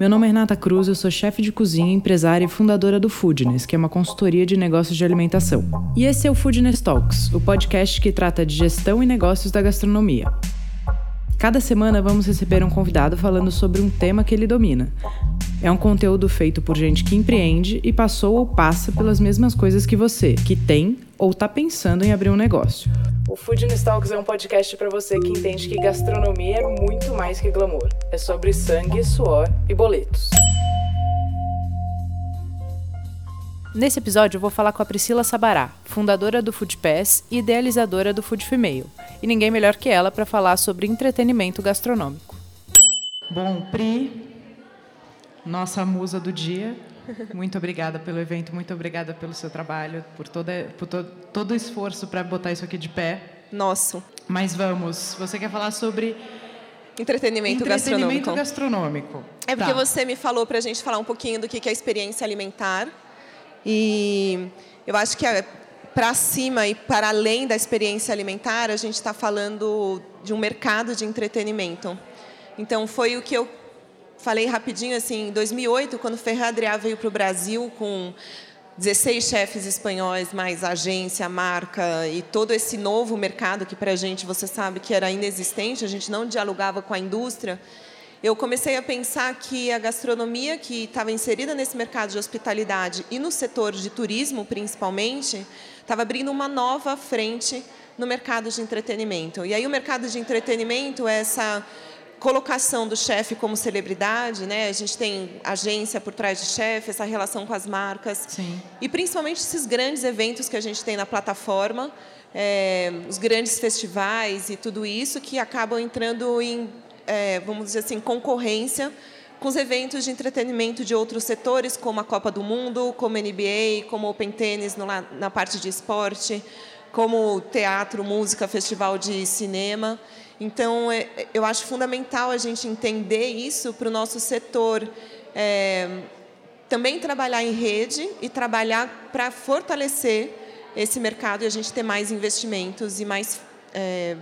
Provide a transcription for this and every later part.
Meu nome é Renata Cruz, eu sou chefe de cozinha, empresária e fundadora do Foodness, que é uma consultoria de negócios de alimentação. E esse é o Foodness Talks, o podcast que trata de gestão e negócios da gastronomia. Cada semana vamos receber um convidado falando sobre um tema que ele domina. É um conteúdo feito por gente que empreende e passou ou passa pelas mesmas coisas que você, que tem ou está pensando em abrir um negócio. O Food Talks é um podcast para você que entende que gastronomia é muito mais que glamour. É sobre sangue, suor e boletos. Nesse episódio eu vou falar com a Priscila Sabará, fundadora do Food Pass e idealizadora do Food Female. E ninguém melhor que ela para falar sobre entretenimento gastronômico. Bom, Pri, nossa musa do dia, muito obrigada pelo evento, muito obrigada pelo seu trabalho, por, toda, por to, todo o esforço para botar isso aqui de pé. Nosso. Mas vamos, você quer falar sobre entretenimento, entretenimento gastronômico? gastronômico. É porque tá. você me falou para a gente falar um pouquinho do que é a experiência alimentar. E eu acho que é para cima e para além da experiência alimentar, a gente está falando de um mercado de entretenimento. Então, foi o que eu falei rapidinho assim, em 2008, quando Ferrer Adrià veio para o Brasil com 16 chefes espanhóis, mais agência, marca e todo esse novo mercado que para a gente, você sabe que era inexistente, a gente não dialogava com a indústria. Eu comecei a pensar que a gastronomia que estava inserida nesse mercado de hospitalidade e no setor de turismo, principalmente, estava abrindo uma nova frente no mercado de entretenimento. E aí o mercado de entretenimento é essa colocação do chefe como celebridade, né? A gente tem agência por trás de chefe, essa relação com as marcas. Sim. E principalmente esses grandes eventos que a gente tem na plataforma, é, os grandes festivais e tudo isso que acabam entrando em, é, vamos dizer assim, concorrência com os eventos de entretenimento de outros setores, como a Copa do Mundo, como NBA, como Open Tennis na parte de esporte, como teatro, música, festival de cinema. Então, é, eu acho fundamental a gente entender isso para o nosso setor. É, também trabalhar em rede e trabalhar para fortalecer esse mercado e a gente ter mais investimentos e mais é,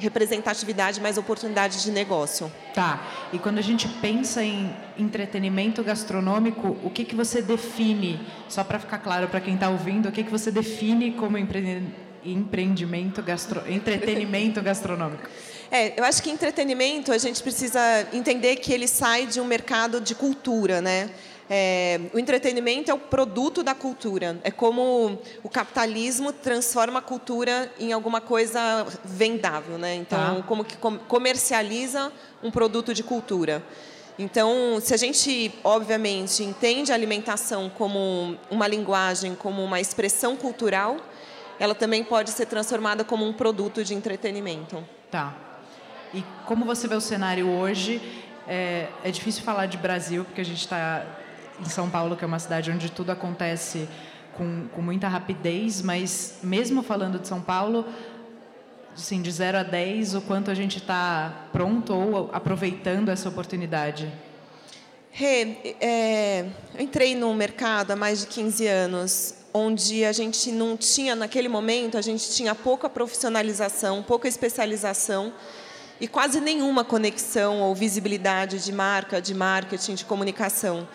representatividade, mais oportunidades de negócio. Tá. E quando a gente pensa em entretenimento gastronômico, o que, que você define, só para ficar claro para quem está ouvindo, o que, que você define como empreendimento gastro... entretenimento gastronômico? É, eu acho que entretenimento a gente precisa entender que ele sai de um mercado de cultura, né? É, o entretenimento é o produto da cultura. É como o capitalismo transforma a cultura em alguma coisa vendável, né? Então, tá. como que comercializa um produto de cultura. Então, se a gente, obviamente, entende a alimentação como uma linguagem, como uma expressão cultural, ela também pode ser transformada como um produto de entretenimento. Tá. E como você vê o cenário hoje? É, é difícil falar de Brasil, porque a gente está em São Paulo, que é uma cidade onde tudo acontece com, com muita rapidez, mas mesmo falando de São Paulo, assim, de 0 a 10, o quanto a gente está pronto ou aproveitando essa oportunidade? Rê, é, eu entrei no mercado há mais de 15 anos, onde a gente não tinha, naquele momento, a gente tinha pouca profissionalização, pouca especialização, e quase nenhuma conexão ou visibilidade de marca, de marketing, de comunicação.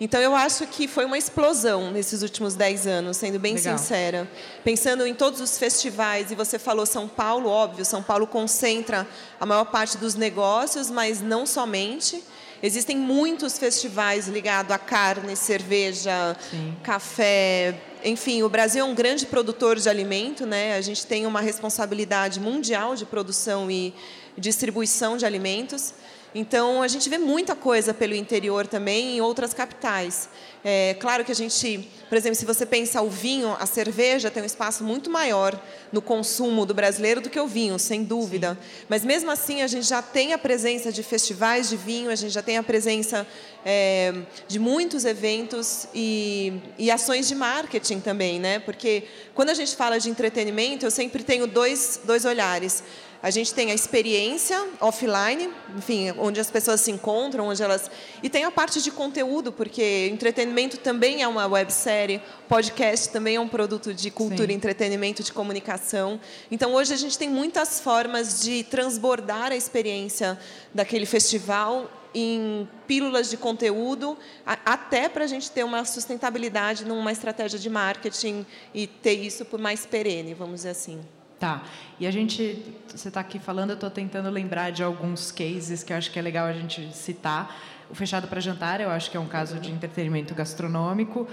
Então, eu acho que foi uma explosão nesses últimos 10 anos, sendo bem Legal. sincera. Pensando em todos os festivais, e você falou São Paulo, óbvio, São Paulo concentra a maior parte dos negócios, mas não somente. Existem muitos festivais ligados a carne, cerveja, Sim. café. Enfim, o Brasil é um grande produtor de alimento, né? A gente tem uma responsabilidade mundial de produção e distribuição de alimentos. Então, a gente vê muita coisa pelo interior também, em outras capitais. É claro que a gente, por exemplo, se você pensa o vinho, a cerveja tem um espaço muito maior no consumo do brasileiro do que o vinho, sem dúvida. Sim. Mas mesmo assim, a gente já tem a presença de festivais de vinho, a gente já tem a presença é, de muitos eventos e, e ações de marketing também, né? Porque quando a gente fala de entretenimento, eu sempre tenho dois, dois olhares. A gente tem a experiência offline, enfim, onde as pessoas se encontram, onde elas e tem a parte de conteúdo, porque entretenimento também é uma websérie, podcast também é um produto de cultura, Sim. entretenimento, de comunicação. Então hoje a gente tem muitas formas de transbordar a experiência daquele festival em pílulas de conteúdo, até para a gente ter uma sustentabilidade numa estratégia de marketing e ter isso por mais perene, vamos dizer assim. Tá. E a gente, você está aqui falando, eu estou tentando lembrar de alguns cases que eu acho que é legal a gente citar. O Fechado para Jantar, eu acho que é um caso de entretenimento gastronômico,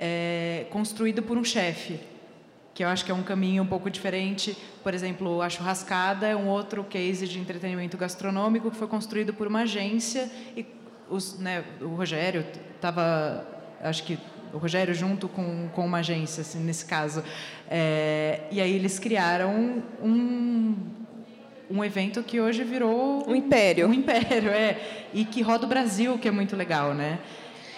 é, construído por um chefe, que eu acho que é um caminho um pouco diferente. Por exemplo, a Churrascada é um outro case de entretenimento gastronômico que foi construído por uma agência e os, né, o Rogério estava, acho que o Rogério junto com, com uma agência, assim, nesse caso. É, e aí eles criaram um, um evento que hoje virou... Um império. Um império, é. E que roda o Brasil, que é muito legal, né?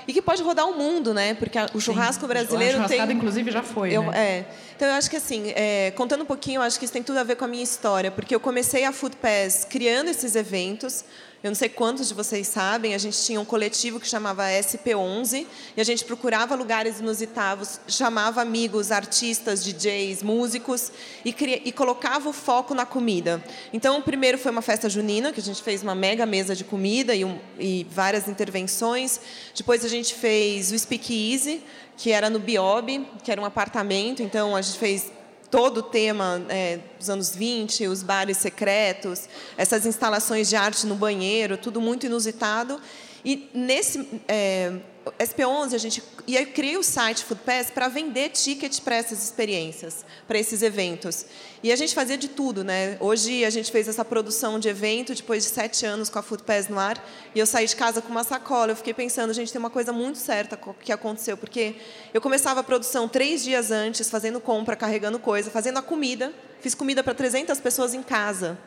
e que pode rodar o mundo, né? Porque o churrasco Sim, brasileiro a tem. inclusive, já foi. Eu, né? É. Então, eu acho que, assim, é, contando um pouquinho, eu acho que isso tem tudo a ver com a minha história, porque eu comecei a Food Pass criando esses eventos. Eu não sei quantos de vocês sabem, a gente tinha um coletivo que chamava SP11 e a gente procurava lugares inusitados, chamava amigos, artistas, DJs, músicos e, cria, e colocava o foco na comida. Então, o primeiro foi uma festa junina, que a gente fez uma mega mesa de comida e, um, e várias intervenções. Depois a gente fez o Speak Easy, que era no Biob, que era um apartamento. Então, a gente fez todo o tema é, dos anos 20, os bares secretos, essas instalações de arte no banheiro, tudo muito inusitado. E nesse é, SP11 a gente e aí criei o site Food Pass para vender tickets para essas experiências, para esses eventos. E a gente fazia de tudo, né? Hoje a gente fez essa produção de evento depois de sete anos com a Food Pass no ar e eu saí de casa com uma sacola. Eu fiquei pensando, gente, tem uma coisa muito certa que aconteceu porque eu começava a produção três dias antes, fazendo compra, carregando coisa, fazendo a comida. Fiz comida para 300 pessoas em casa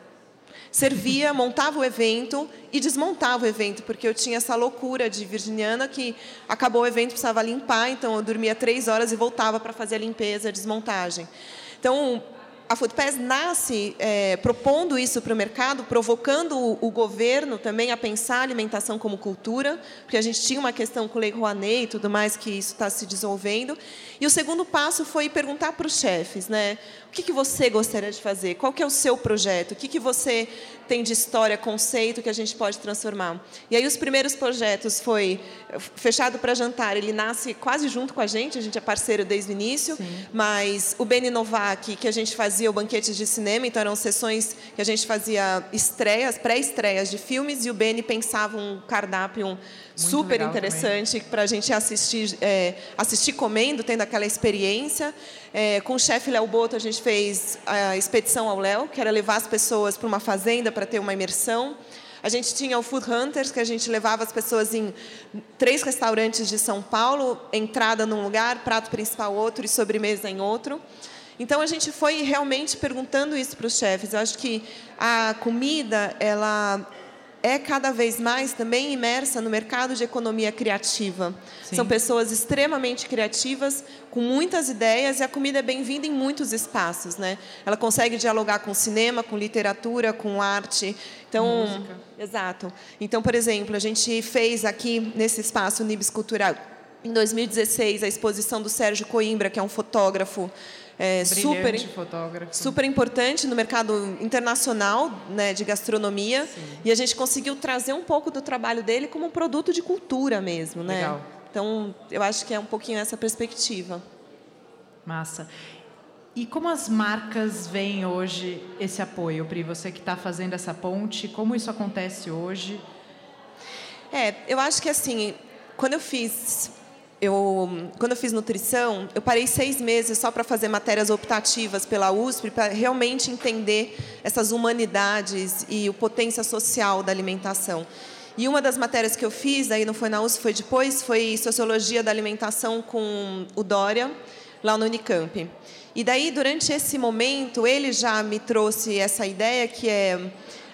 servia, montava o evento e desmontava o evento, porque eu tinha essa loucura de virginiana que acabou o evento, precisava limpar, então eu dormia três horas e voltava para fazer a limpeza, a desmontagem. Então, a Foodpass nasce é, propondo isso para o mercado, provocando o, o, governo também a pensar a alimentação como cultura, porque a gente tinha uma questão com o Lei Rouanet e tudo mais, que isso está se desenvolvendo. E o segundo passo foi perguntar para os chefes, né, o que, que você gostaria de fazer? Qual que é o seu projeto? O que, que você tem de história, conceito que a gente pode transformar? E aí os primeiros projetos foi Fechado para Jantar, ele nasce quase junto com a gente, a gente é parceiro desde o início, Sim. mas o Beni Novak, que a gente fazia o banquete de cinema, então eram sessões que a gente fazia estreias, pré-estreias de filmes, e o Beni pensava um cardápio super interessante para a gente assistir, é, assistir comendo, tendo aquela experiência. É, com o chefe Léo Boto, a gente fez a expedição ao Léo, que era levar as pessoas para uma fazenda para ter uma imersão. A gente tinha o Food Hunters, que a gente levava as pessoas em três restaurantes de São Paulo, entrada num lugar, prato principal outro e sobremesa em outro. Então a gente foi realmente perguntando isso para os chefes. Eu acho que a comida ela é cada vez mais também imersa no mercado de economia criativa. Sim. São pessoas extremamente criativas, com muitas ideias, e a comida é bem-vinda em muitos espaços. Né? Ela consegue dialogar com cinema, com literatura, com arte. Então, Música. Exato. Então, por exemplo, a gente fez aqui, nesse espaço Nibs Cultural, em 2016, a exposição do Sérgio Coimbra, que é um fotógrafo é, super, fotógrafo. super importante no mercado internacional né, de gastronomia. Sim. E a gente conseguiu trazer um pouco do trabalho dele como um produto de cultura mesmo. Né? Legal. Então, eu acho que é um pouquinho essa perspectiva. Massa. E como as marcas veem hoje esse apoio, Pri? Você que está fazendo essa ponte, como isso acontece hoje? É, eu acho que assim, quando eu fiz eu, quando eu fiz nutrição, eu parei seis meses só para fazer matérias optativas pela USP, para realmente entender essas humanidades e o potência social da alimentação. E uma das matérias que eu fiz, aí não foi na USP, foi depois, foi Sociologia da Alimentação com o Dória, lá no Unicamp. E daí, durante esse momento, ele já me trouxe essa ideia que é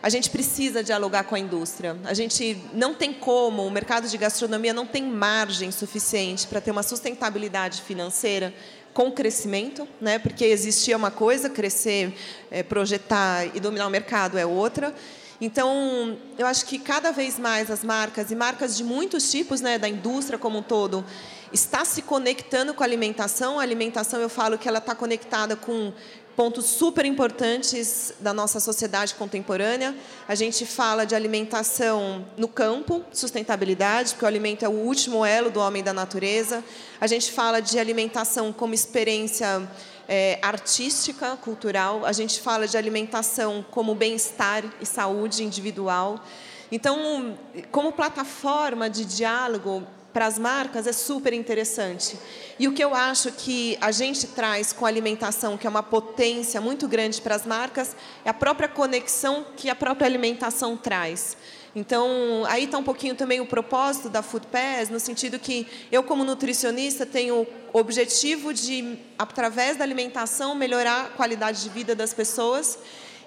a gente precisa dialogar com a indústria. A gente não tem como, o mercado de gastronomia não tem margem suficiente para ter uma sustentabilidade financeira com crescimento, né? porque existia uma coisa, crescer, é, projetar e dominar o mercado é outra. Então, eu acho que cada vez mais as marcas, e marcas de muitos tipos, né, da indústria como um todo, está se conectando com a alimentação. A alimentação, eu falo que ela está conectada com pontos super importantes da nossa sociedade contemporânea. A gente fala de alimentação no campo, sustentabilidade, porque o alimento é o último elo do homem da natureza. A gente fala de alimentação como experiência é, artística, cultural. A gente fala de alimentação como bem-estar e saúde individual. Então, como plataforma de diálogo, para as marcas é super interessante. E o que eu acho que a gente traz com a alimentação, que é uma potência muito grande para as marcas, é a própria conexão que a própria alimentação traz. Então, aí está um pouquinho também o propósito da Food Pass, no sentido que eu, como nutricionista, tenho o objetivo de, através da alimentação, melhorar a qualidade de vida das pessoas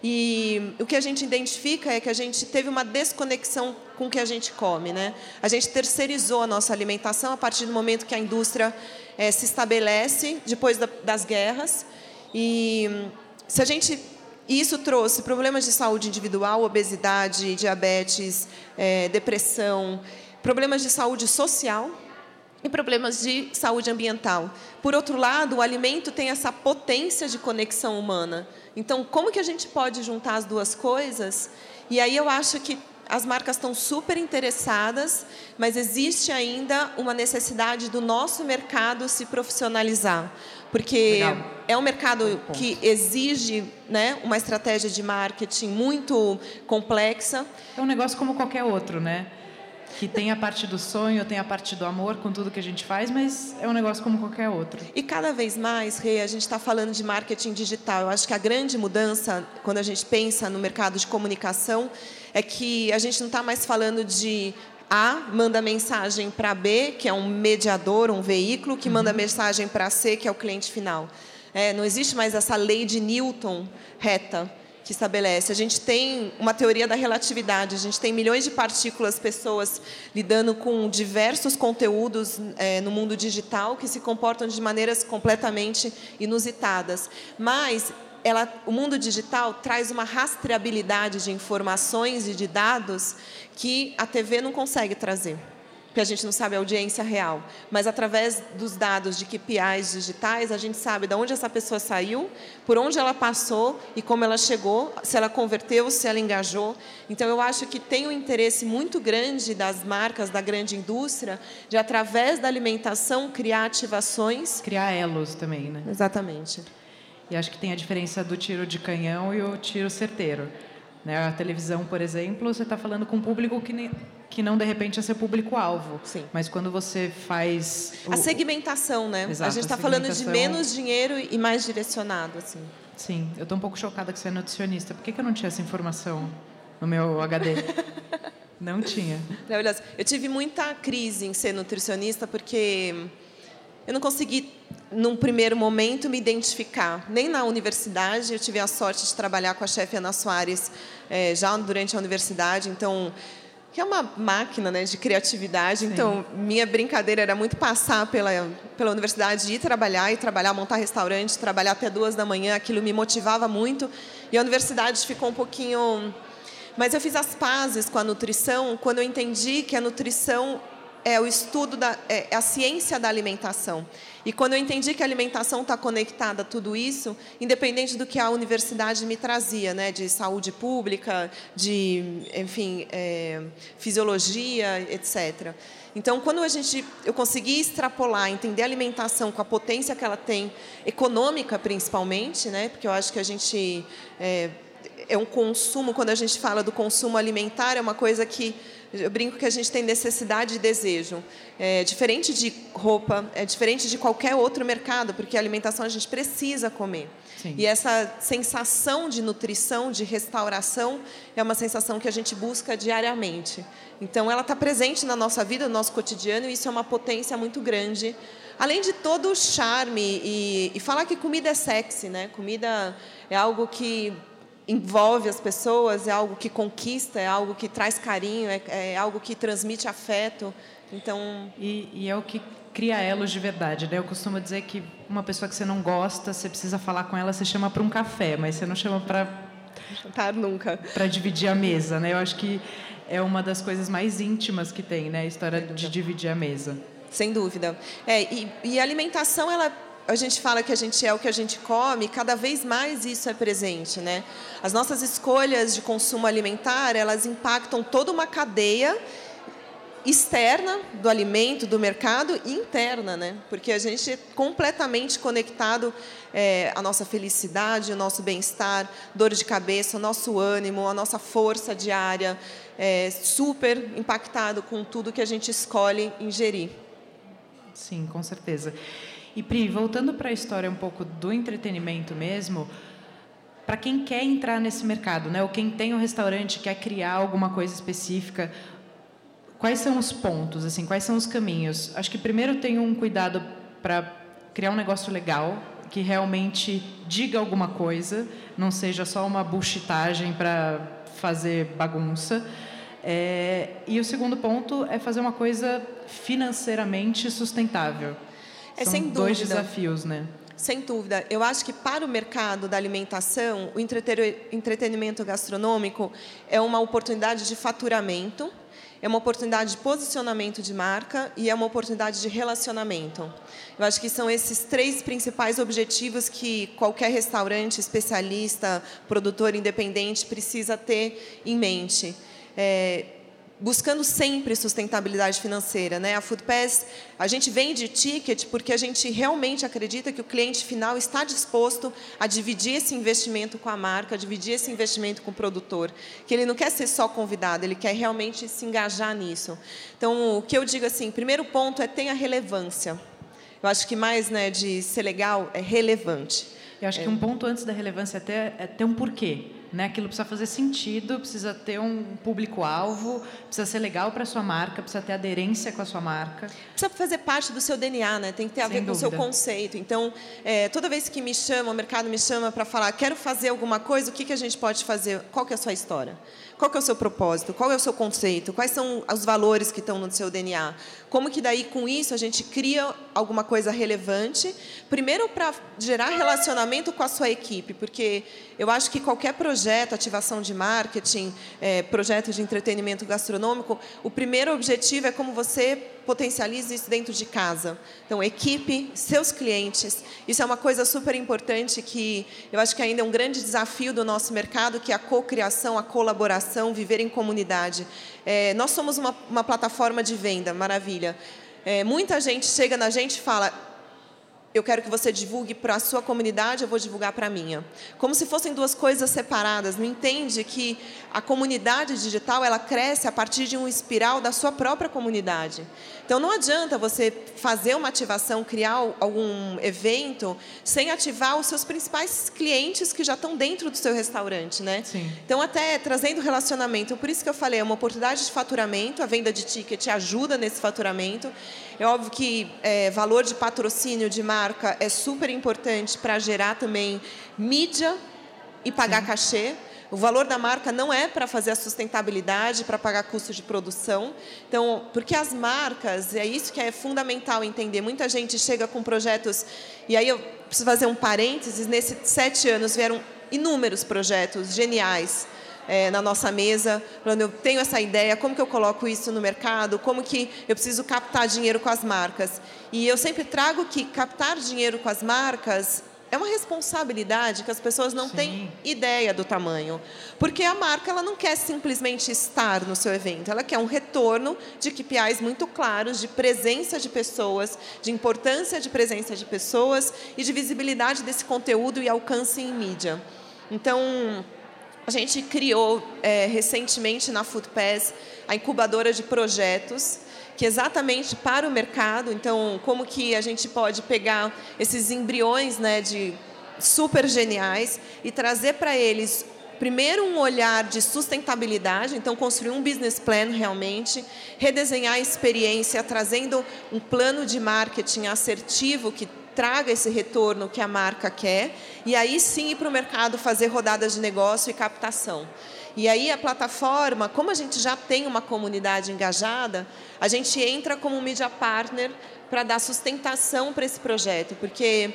e o que a gente identifica é que a gente teve uma desconexão com o que a gente come. Né? A gente terceirizou a nossa alimentação a partir do momento que a indústria é, se estabelece, depois da, das guerras. E se a gente. Isso trouxe problemas de saúde individual, obesidade, diabetes, é, depressão, problemas de saúde social, e problemas de saúde ambiental. Por outro lado, o alimento tem essa potência de conexão humana. Então, como que a gente pode juntar as duas coisas? E aí eu acho que as marcas estão super interessadas, mas existe ainda uma necessidade do nosso mercado se profissionalizar, porque Legal. é um mercado que exige né, uma estratégia de marketing muito complexa. É um negócio como qualquer outro, né? Que tem a parte do sonho, tem a parte do amor com tudo que a gente faz, mas é um negócio como qualquer outro. E cada vez mais, Rei, a gente está falando de marketing digital. Eu acho que a grande mudança, quando a gente pensa no mercado de comunicação, é que a gente não está mais falando de a manda mensagem para B, que é um mediador, um veículo, que manda uhum. mensagem para C, que é o cliente final. É, não existe mais essa lei de Newton reta que estabelece. A gente tem uma teoria da relatividade, a gente tem milhões de partículas, pessoas lidando com diversos conteúdos é, no mundo digital que se comportam de maneiras completamente inusitadas. Mas ela, o mundo digital traz uma rastreabilidade de informações e de dados que a TV não consegue trazer porque a gente não sabe a audiência real. Mas através dos dados de KPIs digitais, a gente sabe de onde essa pessoa saiu, por onde ela passou e como ela chegou, se ela converteu, se ela engajou. Então, eu acho que tem um interesse muito grande das marcas, da grande indústria, de, através da alimentação, criar ativações. Criar elos também, né? Exatamente. E acho que tem a diferença do tiro de canhão e o tiro certeiro. Né? A televisão, por exemplo, você está falando com um público que, nem, que não, de repente, é seu público-alvo. Mas quando você faz... O... A segmentação, né? Exato, a gente está falando de menos dinheiro e mais direcionado. Assim. Sim. Eu estou um pouco chocada que você é nutricionista. Por que, que eu não tinha essa informação no meu HD? não tinha. Eu tive muita crise em ser nutricionista porque eu não consegui, num primeiro momento, me identificar. Nem na universidade, eu tive a sorte de trabalhar com a chefe Ana Soares é, já durante a universidade, então que é uma máquina né, de criatividade. Sim. Então, minha brincadeira era muito passar pela, pela universidade, ir trabalhar, e trabalhar, montar restaurante, trabalhar até duas da manhã. Aquilo me motivava muito. E a universidade ficou um pouquinho... Mas eu fiz as pazes com a nutrição quando eu entendi que a nutrição é o estudo da é, é a ciência da alimentação. E quando eu entendi que a alimentação está conectada a tudo isso, independente do que a universidade me trazia, né, de saúde pública, de, enfim, é, fisiologia, etc. Então, quando a gente, eu consegui extrapolar, entender a alimentação com a potência que ela tem, econômica principalmente, né, porque eu acho que a gente é, é um consumo, quando a gente fala do consumo alimentar, é uma coisa que eu brinco que a gente tem necessidade e desejo. É diferente de roupa, é diferente de qualquer outro mercado, porque a alimentação a gente precisa comer. Sim. E essa sensação de nutrição, de restauração, é uma sensação que a gente busca diariamente. Então, ela está presente na nossa vida, no nosso cotidiano, e isso é uma potência muito grande. Além de todo o charme e, e falar que comida é sexy, né? Comida é algo que envolve as pessoas, é algo que conquista, é algo que traz carinho, é, é algo que transmite afeto. Então e, e, é o que cria elos de verdade, né? Eu costumo dizer que uma pessoa que você não gosta, você precisa falar com ela, você chama para um café, mas você não chama para jantar nunca. Para dividir a mesa, né? Eu acho que é uma das coisas mais íntimas que tem, né? A história de dividir a mesa. Sem dúvida. É, e, e a alimentação, ela a gente fala que a gente é o que a gente come, cada vez mais isso é presente, né? As nossas escolhas de consumo alimentar, elas impactam toda uma cadeia externa do alimento, do mercado e interna, né? Porque a gente é completamente conectado é, à nossa felicidade, ao nosso bem-estar, dor de cabeça, ao nosso ânimo, à nossa força diária, é, super impactado com tudo que a gente escolhe ingerir. Sim, com certeza. E Pri, voltando para a história um pouco do entretenimento mesmo, para quem quer entrar nesse mercado, né, ou quem tem um restaurante quer criar alguma coisa específica, quais são os pontos, assim, quais são os caminhos? Acho que primeiro tem um cuidado para criar um negócio legal, que realmente diga alguma coisa, não seja só uma buchitagem para fazer bagunça. É, e o segundo ponto é fazer uma coisa financeiramente sustentável. É São sem dois dúvida. desafios, né? Sem dúvida. Eu acho que para o mercado da alimentação, o entretenimento gastronômico é uma oportunidade de faturamento, é uma oportunidade de posicionamento de marca e é uma oportunidade de relacionamento. Eu acho que são esses três principais objetivos que qualquer restaurante, especialista, produtor independente precisa ter em mente. É, buscando sempre sustentabilidade financeira, né? A Foodpass, a gente vende ticket porque a gente realmente acredita que o cliente final está disposto a dividir esse investimento com a marca, a dividir esse investimento com o produtor, que ele não quer ser só convidado, ele quer realmente se engajar nisso. Então, o que eu digo assim, primeiro ponto é tenha relevância. Eu acho que mais, né, de ser legal é relevante. Eu acho é. que um ponto antes da relevância é ter, é ter um porquê. Né? Aquilo precisa fazer sentido, precisa ter um público-alvo, precisa ser legal para a sua marca, precisa ter aderência com a sua marca. Precisa fazer parte do seu DNA, né? tem que ter a Sem ver dúvida. com o seu conceito. Então, é, toda vez que me chama, o mercado me chama para falar, quero fazer alguma coisa, o que, que a gente pode fazer? Qual que é a sua história? Qual que é o seu propósito? Qual é o seu conceito? Quais são os valores que estão no seu DNA? Como que daí com isso a gente cria alguma coisa relevante? Primeiro para gerar relacionamento com a sua equipe, porque eu acho que qualquer projeto, ativação de marketing, é, projeto de entretenimento gastronômico, o primeiro objetivo é como você potencializa isso dentro de casa. Então, equipe, seus clientes. Isso é uma coisa super importante que eu acho que ainda é um grande desafio do nosso mercado, que é a cocriação, a colaboração, viver em comunidade. É, nós somos uma, uma, plataforma de venda, maravilha. É, muita gente chega na gente e fala: eu quero que você divulgue para a sua comunidade, eu vou divulgar para a minha. Como se fossem duas coisas separadas. Não entende que a comunidade digital ela cresce a partir de um espiral da sua própria comunidade. Então não adianta você fazer uma ativação, criar algum evento sem ativar os seus principais clientes que já estão dentro do seu restaurante, né? Sim. Então até trazendo relacionamento, por isso que eu falei, é uma oportunidade de faturamento, a venda de ticket ajuda nesse faturamento. É óbvio que é, valor de patrocínio de marca é super importante para gerar também mídia e pagar Sim. cachê. O valor da marca não é para fazer a sustentabilidade, para pagar custos de produção. Então, porque as marcas, é isso que é fundamental entender. Muita gente chega com projetos, e aí eu preciso fazer um parênteses, nesses sete anos vieram inúmeros projetos geniais. É, na nossa mesa, falando, eu tenho essa ideia, como que eu coloco isso no mercado, como que eu preciso captar dinheiro com as marcas. E eu sempre trago que captar dinheiro com as marcas é uma responsabilidade que as pessoas não Sim. têm ideia do tamanho. Porque a marca ela não quer simplesmente estar no seu evento, ela quer um retorno de KPIs muito claros, de presença de pessoas, de importância de presença de pessoas e de visibilidade desse conteúdo e alcance em mídia. Então, a gente criou é, recentemente na Foodpass a incubadora de projetos que exatamente para o mercado, então como que a gente pode pegar esses embriões, né, de super geniais e trazer para eles primeiro um olhar de sustentabilidade, então construir um business plan realmente, redesenhar a experiência, trazendo um plano de marketing assertivo que traga esse retorno que a marca quer, e aí sim ir para o mercado fazer rodadas de negócio e captação. E aí a plataforma, como a gente já tem uma comunidade engajada, a gente entra como media partner para dar sustentação para esse projeto, porque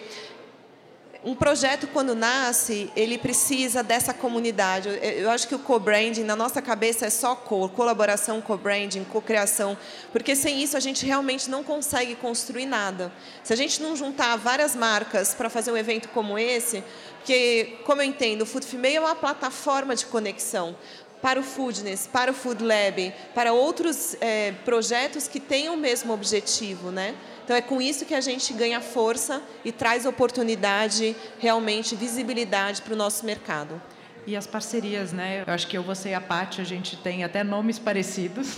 um projeto, quando nasce, ele precisa dessa comunidade. Eu acho que o co-branding, na nossa cabeça, é só co, colaboração, co-branding, co-criação, porque sem isso a gente realmente não consegue construir nada. Se a gente não juntar várias marcas para fazer um evento como esse, porque, como eu entendo, o Food Female é uma plataforma de conexão para o Foodness, para o Food Lab, para outros é, projetos que tenham o mesmo objetivo, né? Então é com isso que a gente ganha força e traz oportunidade, realmente visibilidade para o nosso mercado. E as parcerias, né? Eu acho que eu, você e a Paty, a gente tem até nomes parecidos.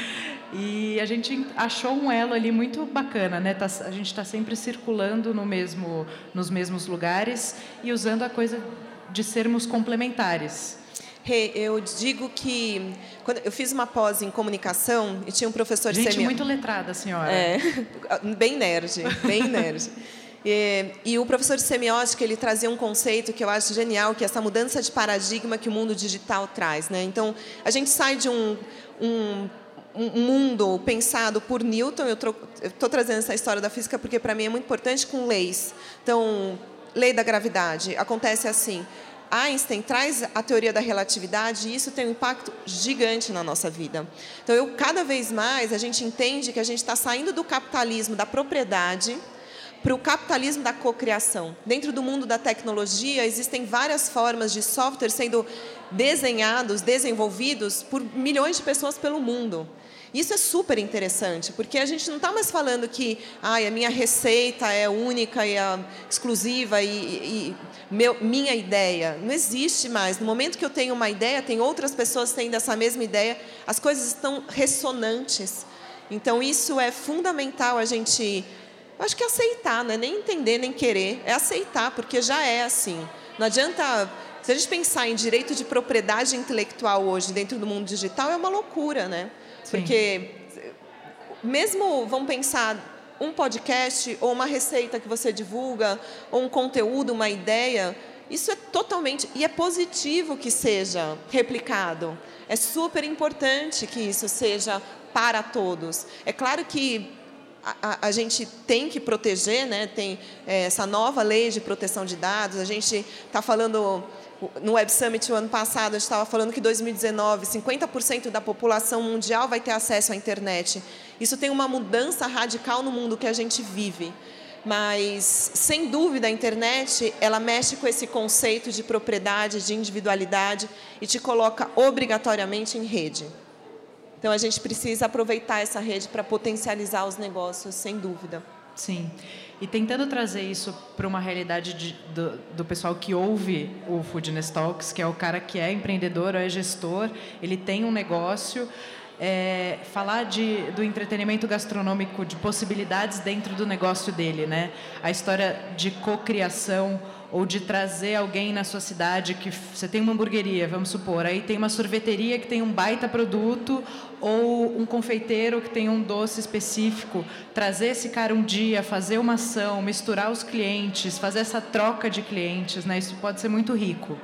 e a gente achou um elo ali muito bacana, né? Tá, a gente está sempre circulando no mesmo, nos mesmos lugares e usando a coisa de sermos complementares. Hey, eu digo que quando eu fiz uma pós em comunicação e tinha um professor de Gente muito letrada, senhora. É, bem nerd, bem nerd. E, e, o professor de semiótica ele trazia um conceito que eu acho genial, que é essa mudança de paradigma que o mundo digital traz, né? Então a gente sai de um, um um mundo pensado por Newton. Eu estou trazendo essa história da física porque para mim é muito importante com leis. Então, lei da gravidade acontece assim: Einstein traz a teoria da relatividade e isso tem um impacto gigante na nossa vida. Então, eu, cada vez mais a gente entende que a gente está saindo do capitalismo da propriedade para o capitalismo da cocriação. Dentro do mundo da tecnologia, existem várias formas de software sendo desenhados, desenvolvidos por milhões de pessoas pelo mundo. Isso é super interessante, porque a gente não está mais falando que ah, a minha receita é única e é exclusiva e, e meu, minha ideia. Não existe mais. No momento que eu tenho uma ideia, tem outras pessoas tendo essa mesma ideia, as coisas estão ressonantes. Então, isso é fundamental a gente, acho que aceitar, não é nem entender, nem querer, é aceitar, porque já é assim. Não adianta se a gente pensar em direito de propriedade intelectual hoje dentro do mundo digital, é uma loucura, né? Sim. Porque mesmo, vamos pensar, um podcast ou uma receita que você divulga, ou um conteúdo, uma ideia, isso é totalmente e é positivo que seja replicado. É super importante que isso seja para todos. É claro que a, a, gente tem que proteger, né? tem é, essa nova lei de proteção de dados. A gente está falando no Web Summit o ano passado, a gente estava falando que em 2019, 50% da população mundial vai ter acesso à internet. Isso tem uma mudança radical no mundo que a gente vive. Mas, sem dúvida, a internet ela mexe com esse conceito de propriedade, de individualidade e te coloca obrigatoriamente em rede. Então, a gente precisa aproveitar essa rede para potencializar os negócios, sem dúvida. Sim. E tentando trazer isso para uma realidade de, do, do, pessoal que ouve o Foodness Talks, que é o cara que é empreendedor é gestor, ele tem um negócio. É, falar de, do entretenimento gastronômico, de possibilidades dentro do negócio dele, né? A história de cocriação ou de trazer alguém na sua cidade que você tem uma hamburgueria, vamos supor, aí tem uma sorveteria que tem um baita produto ou um confeiteiro que tem um doce específico, trazer esse cara um dia, fazer uma ação, misturar os clientes, fazer essa troca de clientes, né? Isso pode ser muito rico.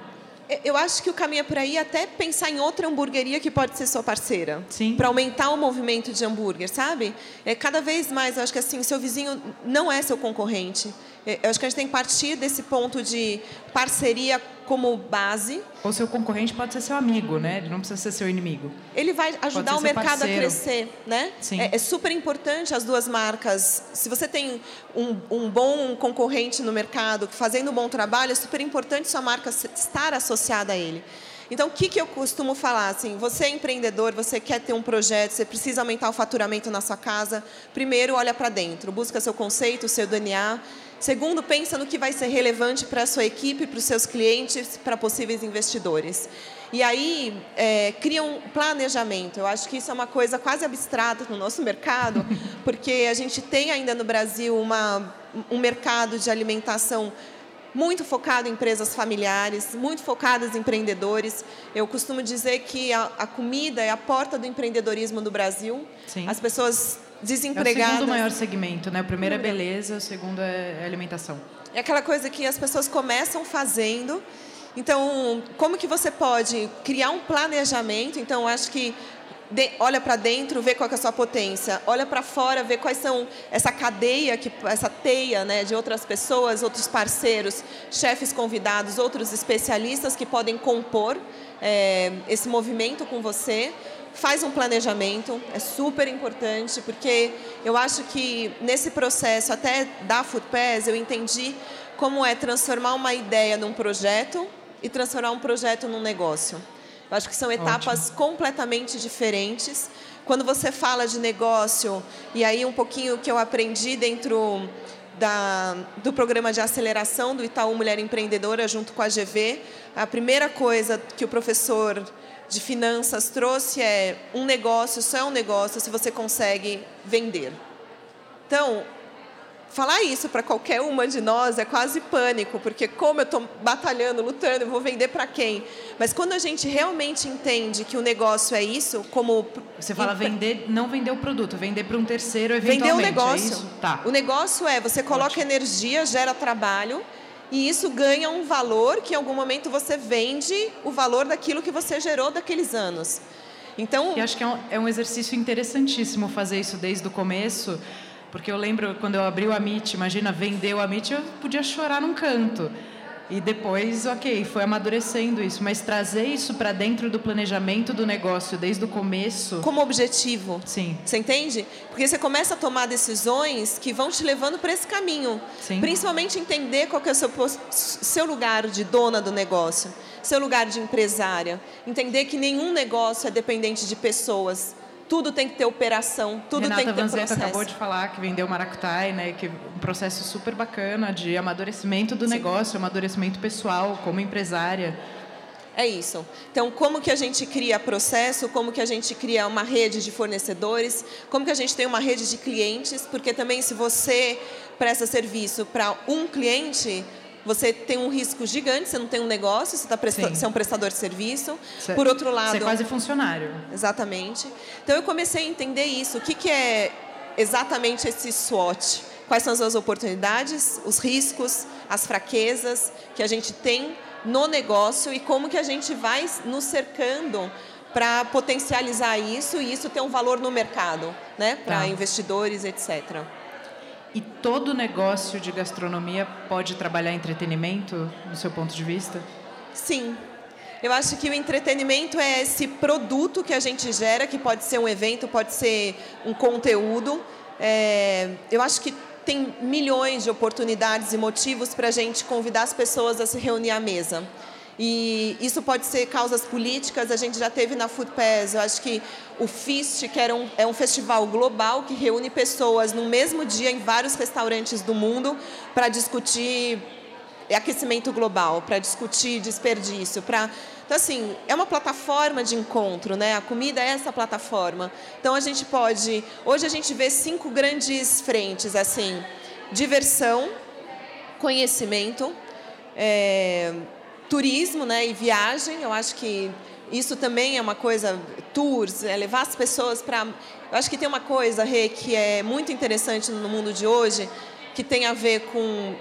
Eu acho que o caminho é por aí até pensar em outra hamburgueria que pode ser sua parceira. Sim. Para aumentar o movimento de hambúrguer, sabe? É, cada vez mais, eu acho que assim, seu vizinho não é seu concorrente. É, eu acho que a gente tem que partir desse ponto de parceria como base. O seu concorrente pode ser seu amigo, né? Ele não precisa ser seu inimigo. Ele vai ajudar o mercado parceiro. a crescer, né? Sim. É, é, super importante as duas marcas. Se você tem um, um bom concorrente no mercado fazendo um bom trabalho, é super importante sua marca estar associada a ele. Então, o que, que eu costumo falar? Assim, você é empreendedor, você quer ter um projeto, você precisa aumentar o faturamento na sua casa. Primeiro, olha para dentro, busca seu conceito, seu DNA Segundo, pensa no que vai ser relevante para a sua equipe, para os seus clientes, para possíveis investidores. E aí, é, cria um planejamento. Eu acho que isso é uma coisa quase abstrata no nosso mercado, porque a gente tem ainda no Brasil uma, um mercado de alimentação muito focado em empresas familiares, muito focadas em empreendedores. Eu costumo dizer que a, a comida é a porta do empreendedorismo do Brasil. Sim. As pessoas desempregadas. É o segundo maior segmento, né? O primeiro é beleza, o segundo é alimentação. É aquela coisa que as pessoas começam fazendo. Então, como que você pode criar um planejamento? Então, acho que de, olha para dentro, vê qual é a sua potência, olha para fora, vê quais são essa cadeia, que, essa teia né, de outras pessoas, outros parceiros, chefes convidados, outros especialistas que podem compor é, esse movimento com você. Faz um planejamento, é super importante, porque eu acho que nesse processo, até da Foodpass, eu entendi como é transformar uma ideia num projeto e transformar um projeto num negócio. Eu acho que são etapas Ótimo. completamente diferentes. Quando você fala de negócio, e aí um pouquinho que eu aprendi dentro da, do programa de aceleração do Itaú Mulher Empreendedora, junto com a GV, a primeira coisa que o professor de finanças trouxe é um negócio só é um negócio se você consegue vender. Então, Falar isso para qualquer uma de nós é quase pânico, porque como eu estou batalhando, lutando, eu vou vender para quem? Mas quando a gente realmente entende que o negócio é isso, como você fala vender, não vender o produto, vender para um terceiro eventualmente. Vender o é negócio. É tá. O negócio é você coloca Ótimo. energia, gera trabalho e isso ganha um valor que em algum momento você vende o valor daquilo que você gerou daqueles anos. Então, e acho que é um, é um exercício interessantíssimo fazer isso desde o começo porque eu lembro quando eu abri o Amit, imagina, vendeu o Amit, eu podia chorar num canto. E depois, ok, foi amadurecendo isso, mas trazer isso para dentro do planejamento do negócio desde o começo. Como objetivo. Sim. Você entende? Porque você começa a tomar decisões que vão te levando para esse caminho. Sim. Principalmente entender qual que é o seu, seu lugar de dona do negócio, seu lugar de empresária. Entender que nenhum negócio é dependente de pessoas tudo tem que ter operação, tudo Renata tem que ter Vanzetta processo. acabou de falar que vendeu Maracutai, né, que um processo super bacana de amadurecimento do Sim. negócio, amadurecimento pessoal como empresária. É isso. Então, como que a gente cria processo, como que a gente cria uma rede de fornecedores, como que a gente tem uma rede de clientes, porque também se você presta serviço para um cliente, você tem um risco gigante, você não tem um negócio, você, tá presta você é um prestador de serviço. Cê, Por outro lado. Você é quase funcionário. Exatamente. Então eu comecei a entender isso. O que, que é exatamente esse SWOT? Quais são as suas oportunidades, os riscos, as fraquezas que a gente tem no negócio e como que a gente vai nos cercando para potencializar isso e isso ter um valor no mercado, né? Para tá. investidores, etc. E todo negócio de gastronomia pode trabalhar entretenimento, no seu ponto de vista? Sim. Eu acho que o entretenimento é esse produto que a gente gera, que pode ser um evento, pode ser um conteúdo. É, eu acho que tem milhões de oportunidades e motivos para a gente convidar as pessoas a se reunir à mesa. E isso pode ser causas políticas, a gente já teve na Pass, eu acho que o FIST, que era um, é um festival global que reúne pessoas no mesmo dia em vários restaurantes do mundo para discutir aquecimento global, para discutir desperdício, para então assim é uma plataforma de encontro, né? A comida é essa plataforma. Então a gente pode hoje a gente vê cinco grandes frentes assim: diversão, conhecimento, é, turismo né, e viagem, eu acho que isso também é uma coisa, tours, é levar as pessoas para... Eu acho que tem uma coisa, Rê, que é muito interessante no mundo de hoje, que tem a ver com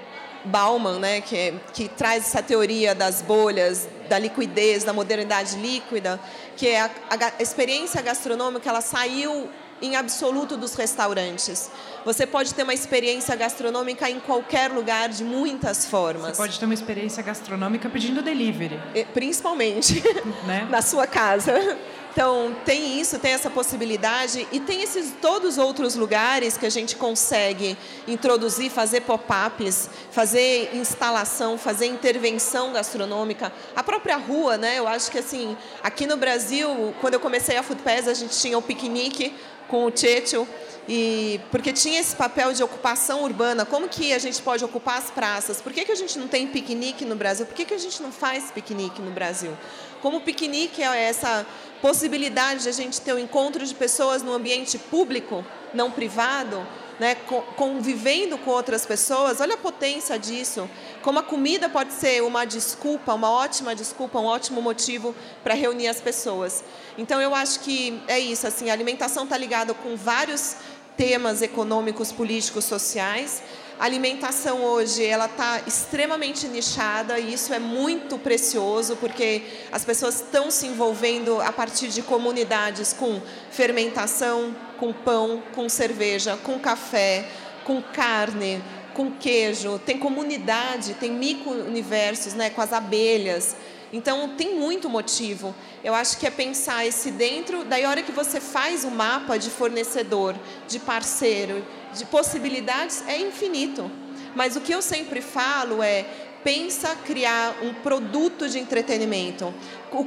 Bauman, né, que, é, que traz essa teoria das bolhas, da liquidez, da modernidade líquida, que é a, a experiência gastronômica, ela saiu em absoluto dos restaurantes. Você pode ter uma experiência gastronômica em qualquer lugar de muitas formas. Você pode ter uma experiência gastronômica pedindo delivery. Principalmente né? na sua casa. Então, tem isso, tem essa possibilidade e tem esses todos os outros lugares que a gente consegue introduzir, fazer pop-ups, fazer instalação, fazer intervenção gastronômica. A própria rua, né? Eu acho que assim, aqui no Brasil, quando eu comecei a Food Pass, a gente tinha o piquenique com o Tchetcho, e porque tinha esse papel de ocupação urbana, como que a gente pode ocupar as praças? Por que, que a gente não tem piquenique no Brasil? Por que, que a gente não faz piquenique no Brasil? Como o piquenique é essa possibilidade de a gente ter um encontro de pessoas no ambiente público, não privado, né, convivendo com outras pessoas, olha a potência disso. Como a comida pode ser uma desculpa, uma ótima desculpa, um ótimo motivo para reunir as pessoas. Então eu acho que é isso, assim, a alimentação está ligada com vários temas econômicos, políticos, sociais. Alimentação hoje ela está extremamente nichada e isso é muito precioso porque as pessoas estão se envolvendo a partir de comunidades com fermentação, com pão, com cerveja, com café, com carne, com queijo. Tem comunidade, tem micro-universos, né, com as abelhas. Então, tem muito motivo. Eu acho que é pensar esse dentro, daí a hora que você faz o mapa de fornecedor, de parceiro, de possibilidades, é infinito. Mas o que eu sempre falo é, pensa criar um produto de entretenimento.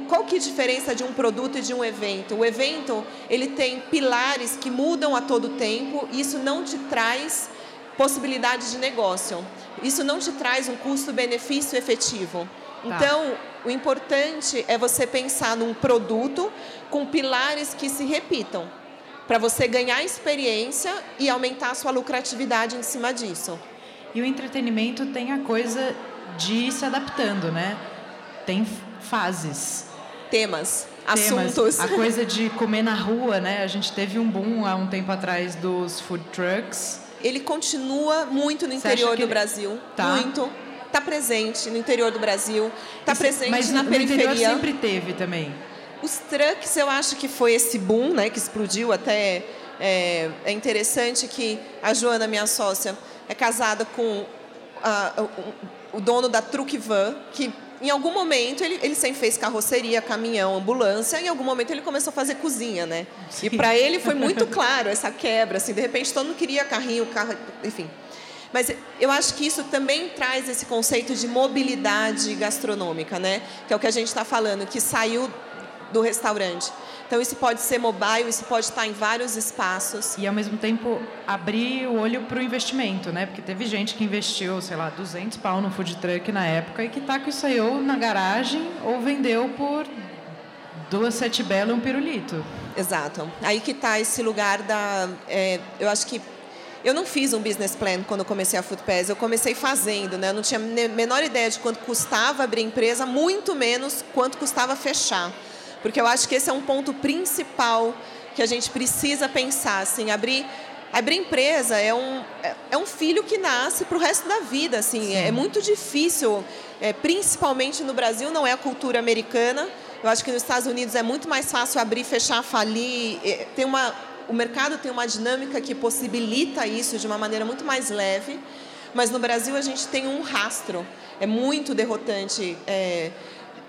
Qual que é a diferença de um produto e de um evento? O evento, ele tem pilares que mudam a todo tempo, e isso não te traz possibilidade de negócio. Isso não te traz um custo-benefício efetivo. Tá. Então, o importante é você pensar num produto com pilares que se repitam, para você ganhar experiência e aumentar a sua lucratividade em cima disso. E o entretenimento tem a coisa de ir se adaptando, né? Tem fases. Temas, Temas, assuntos. A coisa de comer na rua, né? A gente teve um boom há um tempo atrás dos food trucks. Ele continua muito no interior do Brasil. Tá. Muito está presente no interior do Brasil, está presente mas na no periferia. Sempre teve também. Os trucks, eu acho que foi esse boom, né, que explodiu até. É, é interessante que a Joana, minha sócia, é casada com a, o, o, dono da Truck Van, que em algum momento ele, ele sempre fez carroceria, caminhão, ambulância, em algum momento ele começou a fazer cozinha, né? Sim. E para ele foi muito claro essa quebra, assim, de repente todo mundo queria carrinho, carro, enfim. Mas eu acho que isso também traz esse conceito de mobilidade gastronômica, né? Que é o que a gente está falando, que saiu do restaurante. Então, isso pode ser mobile, isso pode estar em vários espaços. E, ao mesmo tempo, abrir o olho para o investimento, né? Porque teve gente que investiu, sei lá, 200 pau no food truck na época e que está com isso aí ou na garagem ou vendeu por duas sete belo e um pirulito. Exato. Aí que está esse lugar da... É, eu acho que eu não fiz um business plan quando comecei a Foodpass, eu comecei fazendo, né? Eu não tinha a menor ideia de quanto custava abrir empresa, muito menos quanto custava fechar. Porque eu acho que esse é um ponto principal que a gente precisa pensar, assim, abrir abrir empresa é um, é, é um filho que nasce para o resto da vida. Assim, é muito difícil, é, principalmente no Brasil, não é a cultura americana. Eu acho que nos Estados Unidos é muito mais fácil abrir, fechar, falir. É, tem uma, o mercado tem uma dinâmica que possibilita isso de uma maneira muito mais leve, mas no Brasil a gente tem um rastro. É muito derrotante é,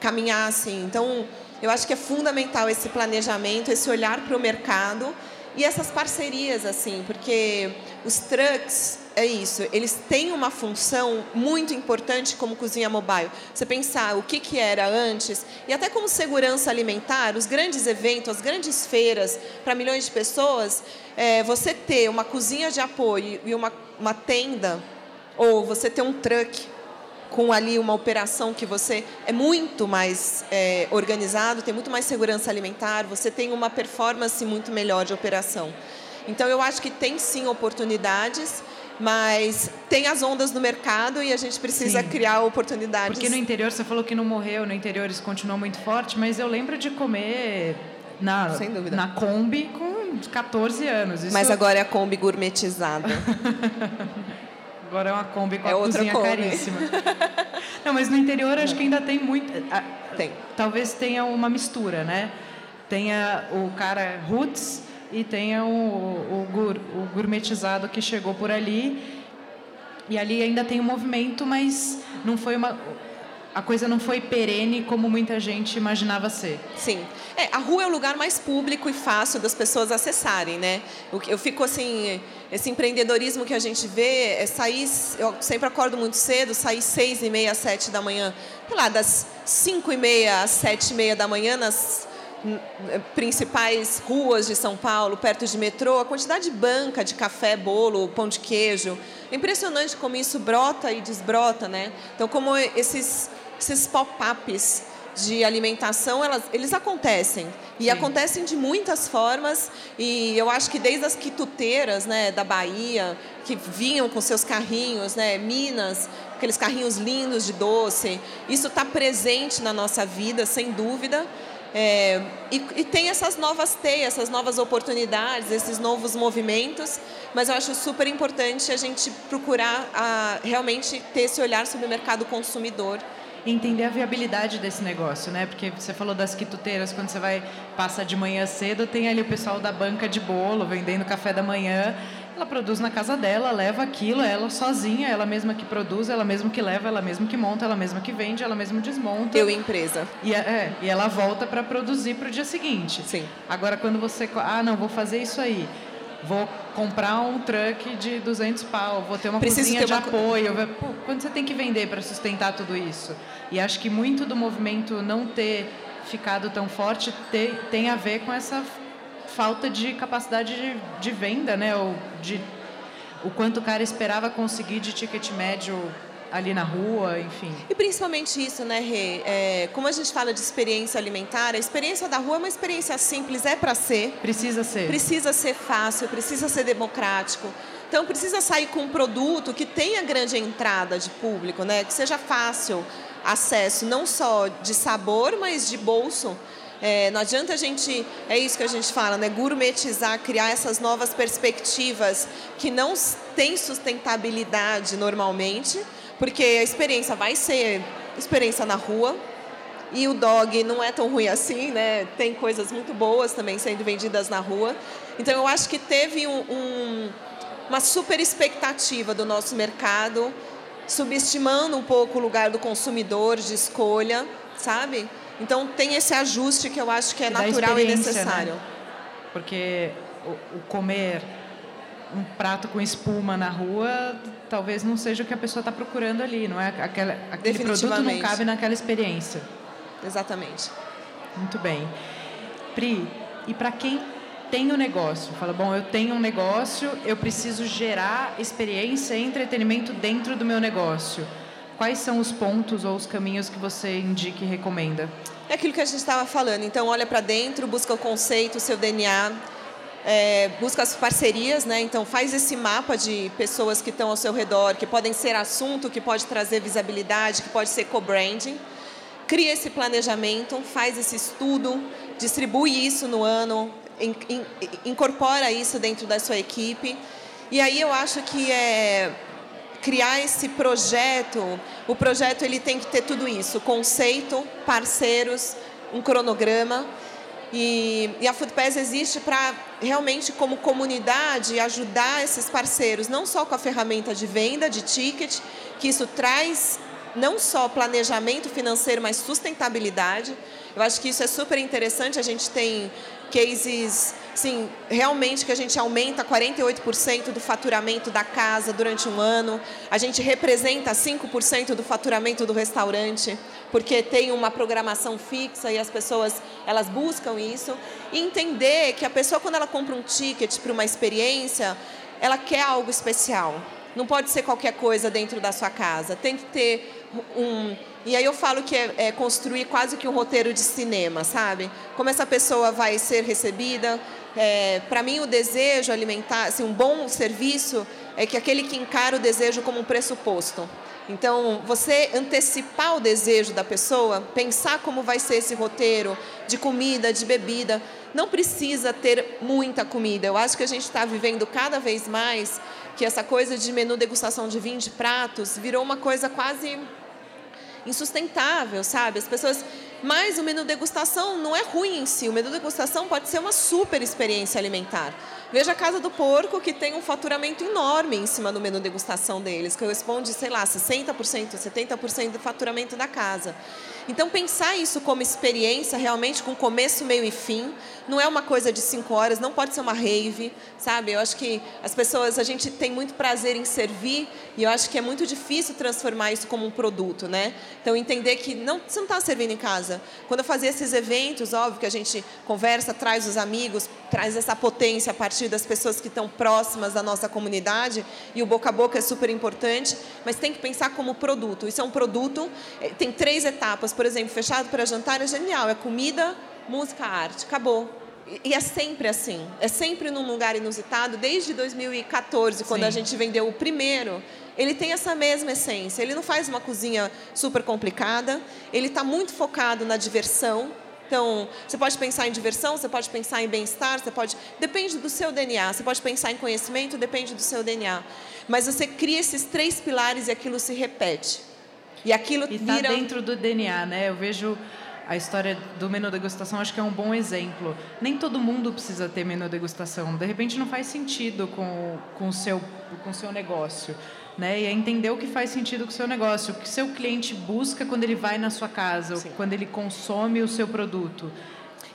caminhar assim. Então, eu acho que é fundamental esse planejamento, esse olhar para o mercado e essas parcerias, assim, porque os trucks, é isso, eles têm uma função muito importante como cozinha mobile. Você pensar o que, que era antes, e até como segurança alimentar, os grandes eventos, as grandes feiras para milhões de pessoas, é, você ter uma cozinha de apoio e uma, uma tenda, ou você ter um truck com ali uma operação que você é muito mais é, organizado, tem muito mais segurança alimentar, você tem uma performance muito melhor de operação. Então, eu acho que tem sim oportunidades, mas tem as ondas no mercado e a gente precisa sim. criar oportunidades. Porque no interior, você falou que não morreu, no interior isso continua muito forte, mas eu lembro de comer na, na Kombi com 14 anos. Isso mas agora é a Kombi gourmetizada. Agora é uma Kombi com é a cozinha Kombi. caríssima. Não, mas no interior acho que ainda tem muito. Tem. Talvez tenha uma mistura, né? Tenha o cara roots e tenha o, o, gur, o gourmetizado que chegou por ali. E ali ainda tem um movimento, mas não foi uma a coisa não foi perene como muita gente imaginava ser. Sim. É, a rua é o lugar mais público e fácil das pessoas acessarem, né? Eu, fico assim, esse empreendedorismo que a gente vê é sair, eu sempre acordo muito cedo, sair seis e meia, sete da manhã, sei lá, das cinco e meia às sete e meia da manhã nas principais ruas de São Paulo, perto de metrô, a quantidade de banca de café, bolo, pão de queijo. É impressionante como isso brota e desbrota, né? Então, como esses esses pop-ups de alimentação, elas, eles acontecem. E Sim. acontecem de muitas formas. E eu acho que desde as quituteiras né, da Bahia, que vinham com seus carrinhos, né, Minas, aqueles carrinhos lindos de doce, isso está presente na nossa vida, sem dúvida. É, e, e, tem essas novas teias, essas novas oportunidades, esses novos movimentos, mas eu acho super importante a gente procurar a, realmente ter esse olhar sobre o mercado consumidor entender a viabilidade desse negócio, né? Porque você falou das quituteiras, quando você vai passa de manhã cedo, tem ali o pessoal da banca de bolo vendendo café da manhã. Ela produz na casa dela, leva aquilo, ela sozinha, ela mesma que produz, ela mesma que leva, ela mesma que monta, ela mesma que vende, ela mesma desmonta. Eu empresa. E, é, é e ela volta para produzir para o dia seguinte. Sim. Agora, quando você... Ah, não, vou fazer isso aí vou comprar um truck de 200 pau, vou ter uma Preciso cozinha ter de uma... apoio. Pô, quando você tem que vender para sustentar tudo isso? E acho que muito do movimento não ter ficado tão forte ter, tem a ver com essa falta de capacidade de, de venda, né? Ou de o quanto o cara esperava conseguir de ticket médio ali na rua, enfim. E principalmente isso, né, Rê? É, como a gente fala de experiência alimentar, a experiência da rua é uma experiência simples, é para ser. Precisa ser. Precisa ser fácil, precisa ser democrático. Então precisa sair com um produto que tenha grande entrada de público, né? Que seja fácil acesso, não só de sabor, mas de bolso. É, não adianta a gente, é isso que a gente fala, né? Gourmetizar, criar essas novas perspectivas que não têm sustentabilidade normalmente, porque a experiência vai ser experiência na rua. E o dog não é tão ruim assim, né? Tem coisas muito boas também sendo vendidas na rua. Então eu acho que teve um, um, uma super expectativa do nosso mercado subestimando um pouco o lugar do consumidor de escolha, sabe? Então tem esse ajuste que eu acho que é natural e né? necessário. Né? Porque o, o comer um prato com espuma na rua talvez não seja o que a pessoa está procurando ali, não é? Aquela, aquele produto não cabe naquela experiência. Exatamente. Muito bem. Pri, e para quem tem um negócio, fala, bom, eu tenho um negócio, eu preciso gerar experiência e entretenimento dentro do meu negócio. Quais são os pontos ou os caminhos que você indica e recomenda? É aquilo que a gente estava falando. Então, olha para dentro, busca o conceito, o seu DNA, é, busca as parcerias, né? Então, faz esse mapa de pessoas que estão ao seu redor, que podem ser assunto, que pode trazer visibilidade, que pode ser co-branding. Cria esse planejamento, faz esse estudo, distribui isso no ano, in, in, incorpora isso dentro da sua equipe. E aí eu acho que é criar esse projeto, o projeto ele tem que ter tudo isso, conceito, parceiros, um cronograma. E, e a Foodpass existe para realmente, como comunidade, ajudar esses parceiros, não só com a ferramenta de venda, de ticket, que isso traz não só planejamento financeiro, mas sustentabilidade. Eu acho que isso é super interessante. A gente tem cases, sim, realmente que a gente aumenta 48% do faturamento da casa durante um ano. A gente representa 5% do faturamento do restaurante, porque tem uma programação fixa e as pessoas, elas buscam isso. E entender que a pessoa, quando ela compra um ticket para uma experiência, ela quer algo especial. Não pode ser qualquer coisa dentro da sua casa. Tem que ter um e aí eu falo que é, é, construir quase que um roteiro de cinema, sabe? Como essa pessoa vai ser recebida. É, Para mim, o desejo alimentar, assim, um bom serviço é que aquele que encara o desejo como um pressuposto. Então, você antecipar o desejo da pessoa, pensar como vai ser esse roteiro de comida, de bebida, não precisa ter muita comida. Eu acho que a gente está vivendo cada vez mais que essa coisa de menu degustação de 20 pratos virou uma coisa quase insustentável, sabe? As pessoas. Mas o menu degustação não é ruim em si. O menu degustação pode ser uma super experiência alimentar. Veja a Casa do Porco, que tem um faturamento enorme em cima do menu degustação deles, que corresponde, sei lá, 60%, 70% do faturamento da casa. Então, pensar isso como experiência, realmente com começo, meio e fim, não é uma coisa de cinco horas, não pode ser uma rave, sabe? Eu acho que as pessoas, a gente tem muito prazer em servir e eu acho que é muito difícil transformar isso como um produto, né? Então, entender que não, você não está servindo em casa. Quando eu fazia esses eventos, óbvio que a gente conversa, traz os amigos, traz essa potência a partir das pessoas que estão próximas da nossa comunidade e o boca a boca é super importante, mas tem que pensar como produto. Isso é um produto, eh, tem três etapas por exemplo, fechado para jantar é genial. É comida, música, arte. Acabou. E é sempre assim. É sempre num lugar inusitado. Desde 2014, quando Sim. a gente vendeu o primeiro, ele tem essa mesma essência. Ele não faz uma cozinha super complicada. Ele está muito focado na diversão. Então, você pode pensar em diversão, você pode pensar em bem-estar, você pode. Depende do seu DNA. Você pode pensar em conhecimento, depende do seu DNA. Mas você cria esses três pilares e aquilo se repete. E aquilo e tá vira. dentro do DNA, né? Eu vejo a história do menu degustação acho que é um bom exemplo. Nem todo mundo precisa ter menu degustação. De repente não faz sentido com, com, o, seu, com o seu negócio. Né? E é entender o que faz sentido com o seu negócio, o que seu cliente busca quando ele vai na sua casa, quando ele consome o seu produto.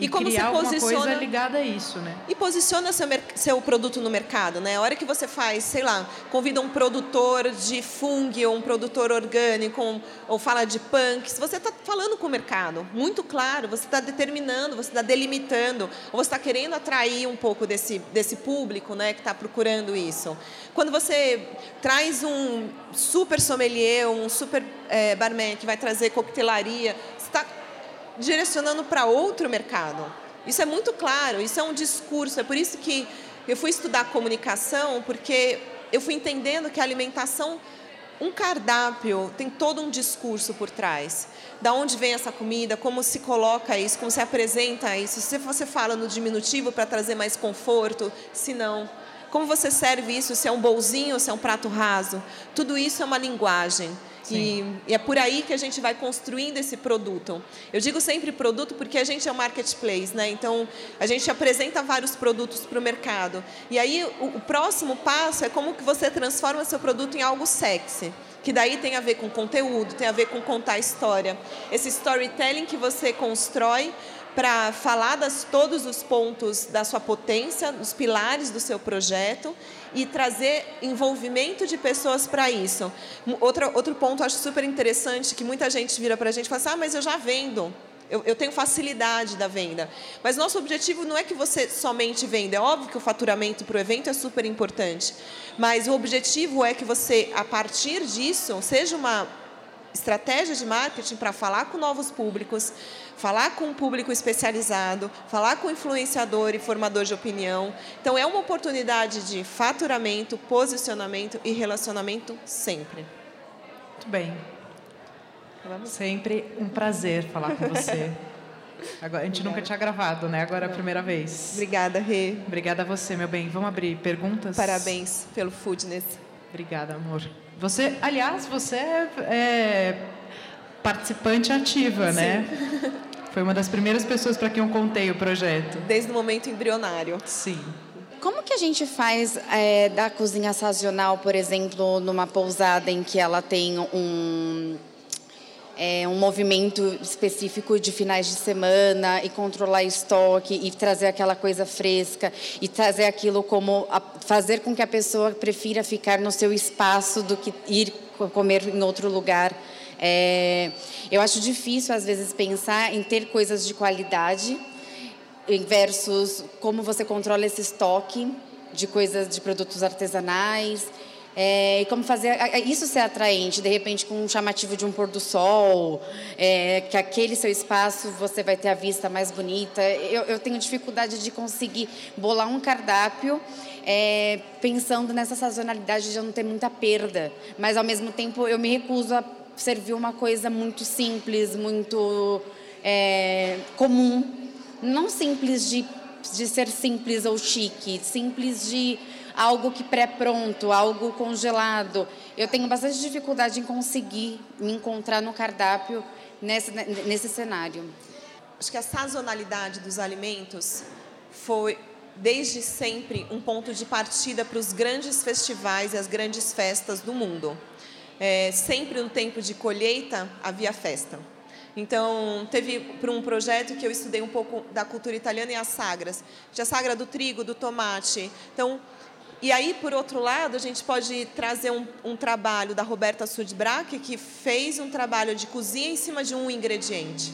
E, e como criar você posiciona coisa ligada a isso, né? E posiciona seu, seu produto no mercado, né? A hora que você faz, sei lá, convida um produtor de fungo ou um produtor orgânico ou fala de punk, se você está falando com o mercado, muito claro, você está determinando, você está delimitando, ou você está querendo atrair um pouco desse, desse público, né, que está procurando isso. Quando você traz um super sommelier, um super é, barman que vai trazer coquetelaria, você está direcionando para outro mercado. Isso é muito claro, isso é um discurso. É por isso que eu fui estudar comunicação, porque eu fui entendendo que a alimentação, um cardápio, tem todo um discurso por trás. Da onde vem essa comida, como se coloca isso, como se apresenta isso. Se você fala no diminutivo para trazer mais conforto, se não. Como você serve isso, se é um bolzinho, se é um prato raso. Tudo isso é uma linguagem. E, e, é por aí que a gente vai construindo esse produto. Eu digo sempre produto porque a gente é um marketplace, né? Então a gente apresenta vários produtos para o mercado. E aí o, o próximo passo é como que você transforma seu produto em algo sexy que daí tem a ver com conteúdo, tem a ver com contar história. Esse storytelling que você constrói para falar das todos os pontos da sua potência, os pilares do seu projeto e trazer envolvimento de pessoas para isso. Outro, outro ponto acho super interessante que muita gente vira para a gente e fala assim, ah, mas eu já vendo. Eu, eu, tenho facilidade da venda. Mas nosso objetivo não é que você somente venda. É óbvio que o faturamento para o evento é super importante. Mas o objetivo é que você, a partir disso, seja uma estratégia de marketing para falar com novos públicos, falar com um público especializado, falar com influenciador e formador de opinião. Então, é uma oportunidade de faturamento, posicionamento e relacionamento sempre. Muito bem. Vamos. Sempre um prazer falar com você. Agora, a gente Obrigada. nunca tinha gravado, né? Agora é a primeira vez. Obrigada, Rê. Obrigada a você, meu bem. Vamos abrir perguntas? Parabéns pelo Foodness. Obrigada, amor. Você, aliás, você é, é participante ativa, né? Sim. né? Foi uma das primeiras pessoas para quem eu contei o projeto. Desde o momento embrionário. Sim. Como que a gente faz é, da cozinha sazonal, por exemplo, numa pousada em que ela tem um é, um movimento específico de finais de semana e controlar estoque e trazer aquela coisa fresca e trazer aquilo como a, fazer com que a pessoa prefira ficar no seu espaço do que ir comer em outro lugar. É, eu acho difícil, às vezes, pensar em ter coisas de qualidade versus como você controla esse estoque de coisas, de produtos artesanais. É, e como fazer isso ser atraente, de repente com um chamativo de um pôr do sol, é, que aquele seu espaço você vai ter a vista mais bonita. Eu, eu tenho dificuldade de conseguir bolar um cardápio é, pensando nessa sazonalidade de não ter muita perda, mas ao mesmo tempo eu me recuso a serviu uma coisa muito simples, muito é, comum. Não simples de, de ser simples ou chique, simples de algo que pré-pronto, algo congelado. Eu tenho bastante dificuldade em conseguir me encontrar no cardápio nesse, nesse cenário. Acho que a sazonalidade dos alimentos foi desde sempre um ponto de partida para os grandes festivais e as grandes festas do mundo é, sempre no tempo de colheita havia festa. Então, teve para um projeto que eu estudei um pouco da cultura italiana e as sagras. Tinha a sagra do trigo, do tomate. Então, e aí, por outro lado, a gente pode trazer um, um trabalho da Roberta Sudbrack, que fez um trabalho de cozinha em cima de um ingrediente.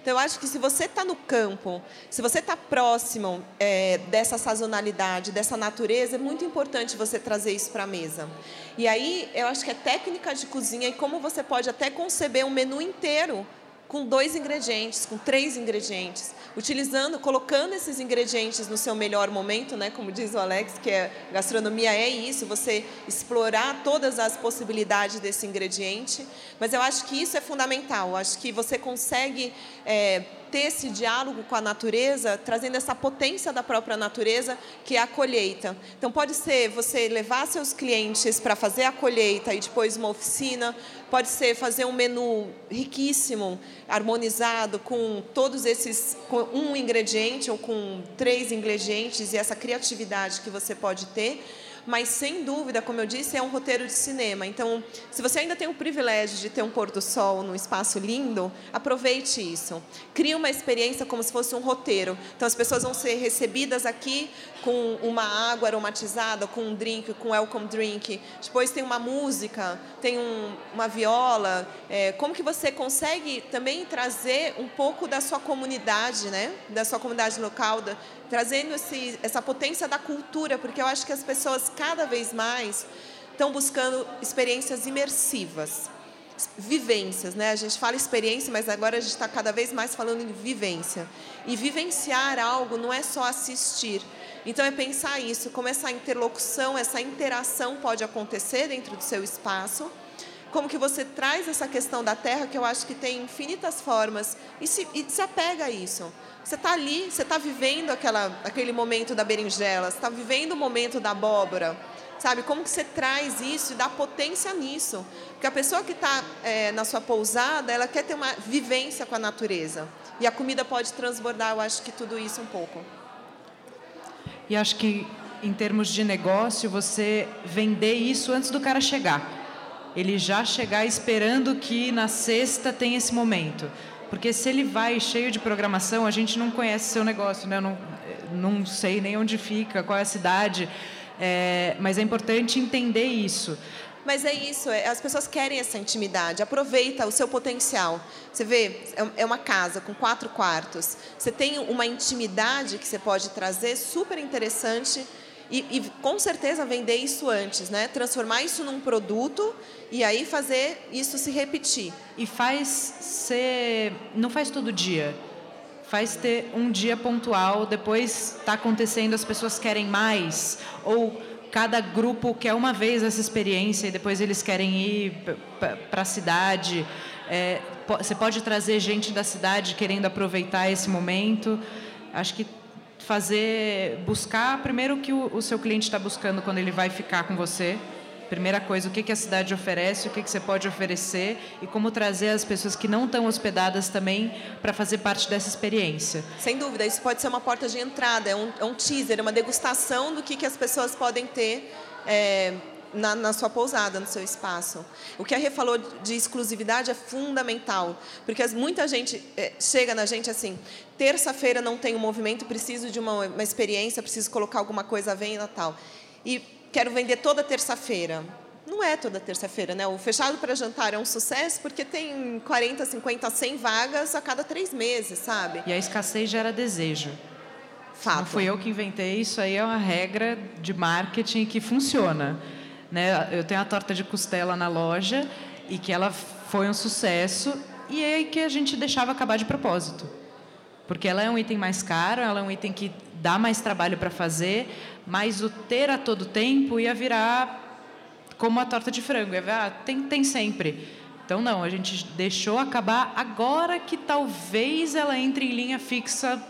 Então, eu acho que se você está no campo, se você está próximo é, dessa sazonalidade, dessa natureza, é muito importante você trazer isso para a mesa. E aí, eu acho que é técnica de cozinha e como você pode até conceber um menu inteiro com dois ingredientes, com três ingredientes, utilizando, colocando esses ingredientes no seu melhor momento, né? Como diz o Alex, que é gastronomia é isso, você explorar todas as possibilidades desse ingrediente. Mas eu acho que isso é fundamental. Eu acho que você consegue é, ter esse diálogo com a natureza, trazendo essa potência da própria natureza, que é a colheita. Então, pode ser você levar seus clientes para fazer a colheita e depois uma oficina, pode ser fazer um menu riquíssimo, harmonizado, com todos esses, com um ingrediente ou com três ingredientes e essa criatividade que você pode ter mas sem dúvida, como eu disse, é um roteiro de cinema. Então, se você ainda tem o privilégio de ter um pôr do sol num espaço lindo, aproveite isso. Crie uma experiência como se fosse um roteiro. Então, as pessoas vão ser recebidas aqui com uma água aromatizada, com um drink, com welcome drink. Depois tem uma música, tem um, uma viola. É, como que você consegue também trazer um pouco da sua comunidade, né? Da sua comunidade local, da, trazendo esse, essa potência da cultura, porque eu acho que as pessoas cada vez mais estão buscando experiências imersivas, vivências, né? A gente fala experiência, mas agora a gente está cada vez mais falando em vivência. E vivenciar algo não é só assistir. Então é pensar isso, como essa interlocução, essa interação pode acontecer dentro do seu espaço como que você traz essa questão da terra, que eu acho que tem infinitas formas, e se, e se apega a isso. Você está ali, você está vivendo aquela, aquele momento da berinjela, você está vivendo o momento da abóbora. Sabe, como que você traz isso e dá potência nisso? Porque a pessoa que está é, na sua pousada, ela quer ter uma vivência com a natureza. E a comida pode transbordar, eu acho que tudo isso um pouco. E acho que, em termos de negócio, você vender isso antes do cara chegar. Ele já chegar esperando que na sexta tem esse momento. Porque se ele vai cheio de programação, a gente não conhece seu negócio, né? Eu não, não sei nem onde fica, qual é a cidade. É, mas é importante entender isso. Mas é isso, é, as pessoas querem essa intimidade. Aproveita o seu potencial. Você vê, é, é uma casa com quatro quartos. Você tem uma intimidade que você pode trazer super interessante e, e, com certeza vender isso antes, né? Transformar isso num produto e aí fazer isso se repetir. E faz ser, não faz todo dia. Faz ter um dia pontual, depois está acontecendo, as pessoas querem mais ou cada grupo quer uma vez essa experiência e depois eles querem ir para a cidade. É, você pode trazer gente da cidade querendo aproveitar esse momento. Acho que fazer, buscar primeiro o que o, o seu cliente está buscando quando ele vai ficar com você. Primeira coisa, o que, que a cidade oferece, o que, que você pode oferecer e como trazer as pessoas que não estão hospedadas também para fazer parte dessa experiência. Sem dúvida, isso pode ser uma porta de entrada, é um, é um teaser, é uma degustação do que, que as pessoas podem ter. É, na, na, sua pousada, no seu espaço. O que a Rê falou de exclusividade é fundamental, porque muita gente é, chega na gente assim, terça-feira não tem movimento, preciso de uma, uma experiência, preciso colocar alguma coisa à venda tal. E quero vender toda terça-feira. Não é toda terça-feira, né? O fechado para jantar é um sucesso porque tem 40, 50, 100 vagas a cada três meses, sabe? E a escassez gera desejo. Fato. Não fui eu que inventei, isso aí é uma regra de marketing que funciona. Né? Eu tenho a torta de costela na loja e que ela foi um sucesso e é que a gente deixava acabar de propósito. Porque ela é um item mais caro, ela é um item que dá mais trabalho para fazer, mas o ter a todo tempo ia virar como a torta de frango, ia virar, ah, tem, tem sempre. Então, não, a gente deixou acabar agora que talvez ela entre em linha fixa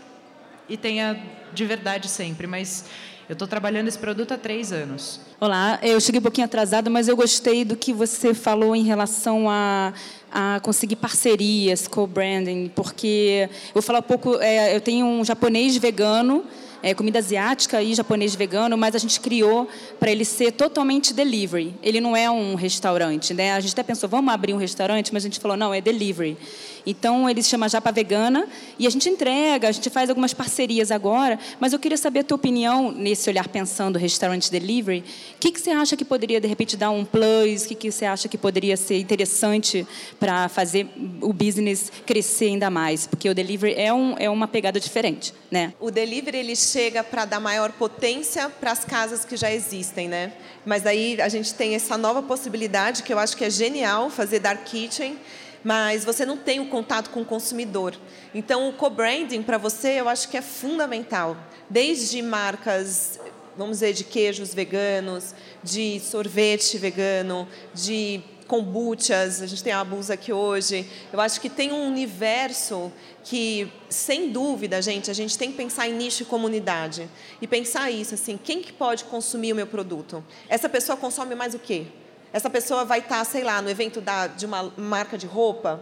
e tenha de verdade sempre, mas eu estou trabalhando esse produto há três anos. Olá, eu cheguei um pouquinho atrasada, mas eu gostei do que você falou em relação a, a conseguir parcerias, co-branding, porque eu vou falar um pouco, é, eu tenho um japonês vegano é, comida asiática e japonês vegano, mas a gente criou para ele ser totalmente delivery. Ele não é um restaurante, né? A gente até pensou, vamos abrir um restaurante, mas a gente falou, não, é delivery. Então, ele se chama Japa Vegana e a gente entrega, a gente faz algumas parcerias agora, mas eu queria saber a tua opinião nesse olhar pensando restaurante delivery. O que, que você acha que poderia, de repente, dar um plus? O que, que você acha que poderia ser interessante para fazer o business crescer ainda mais? Porque o delivery é, um, é uma pegada diferente, né? O delivery, ele chega para dar maior potência para as casas que já existem, né? Mas aí a gente tem essa nova possibilidade que eu acho que é genial fazer dark kitchen, mas você não tem o contato com o consumidor. Então o co-branding para você eu acho que é fundamental, desde marcas vamos dizer, de queijos veganos, de sorvete vegano, de kombuchas, a gente tem a Abusa aqui hoje. Eu acho que tem um universo que, sem dúvida, gente, a gente tem que pensar em nicho e comunidade. E pensar isso, assim, quem que pode consumir o meu produto? Essa pessoa consome mais o quê? Essa pessoa vai estar, sei lá, no evento da, de uma marca de roupa?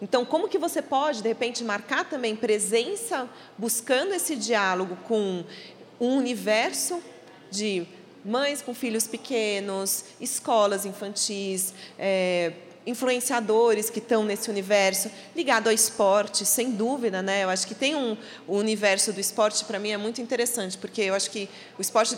Então, como que você pode, de repente, marcar também presença, buscando esse diálogo com um universo de mães com filhos pequenos, escolas infantis, é, influenciadores que estão nesse universo, ligado ao esporte, sem dúvida, né? Eu acho que tem um o universo do esporte para mim é muito interessante, porque eu acho que o esporte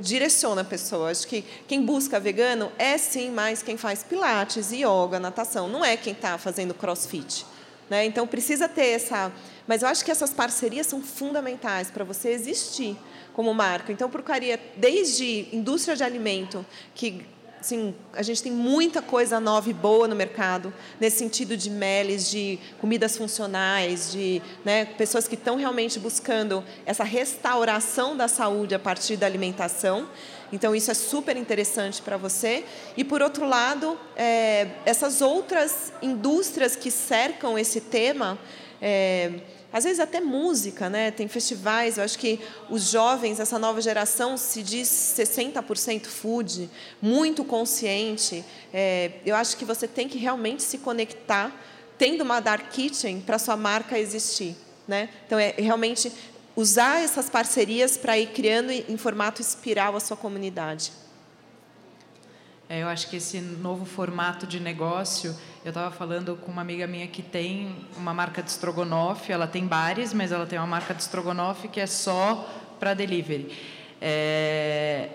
direciona a pessoa. Acho que quem busca vegano é sim mais quem faz pilates, yoga, natação, não é quem está fazendo crossfit. Né? Então precisa ter essa. Mas eu acho que essas parcerias são fundamentais para você existir como marca. Então, procuraria desde indústria de alimento, que Assim, a gente tem muita coisa nova e boa no mercado, nesse sentido de meles, de comidas funcionais, de né, pessoas que estão realmente buscando essa restauração da saúde a partir da alimentação. Então, isso é super interessante para você. E, por outro lado, é, essas outras indústrias que cercam esse tema. É, às vezes até música, né? Tem festivais, eu acho que os jovens, essa nova geração, se diz 60% food, muito consciente. É, eu acho que você tem que realmente se conectar, tendo uma dark kitchen para sua marca existir, né? Então é realmente usar essas parcerias para ir criando em formato espiral a sua comunidade. É, eu acho que esse novo formato de negócio, eu estava falando com uma amiga minha que tem uma marca de estrogonofe, ela tem bares, mas ela tem uma marca de estrogonofe que é só para delivery. É,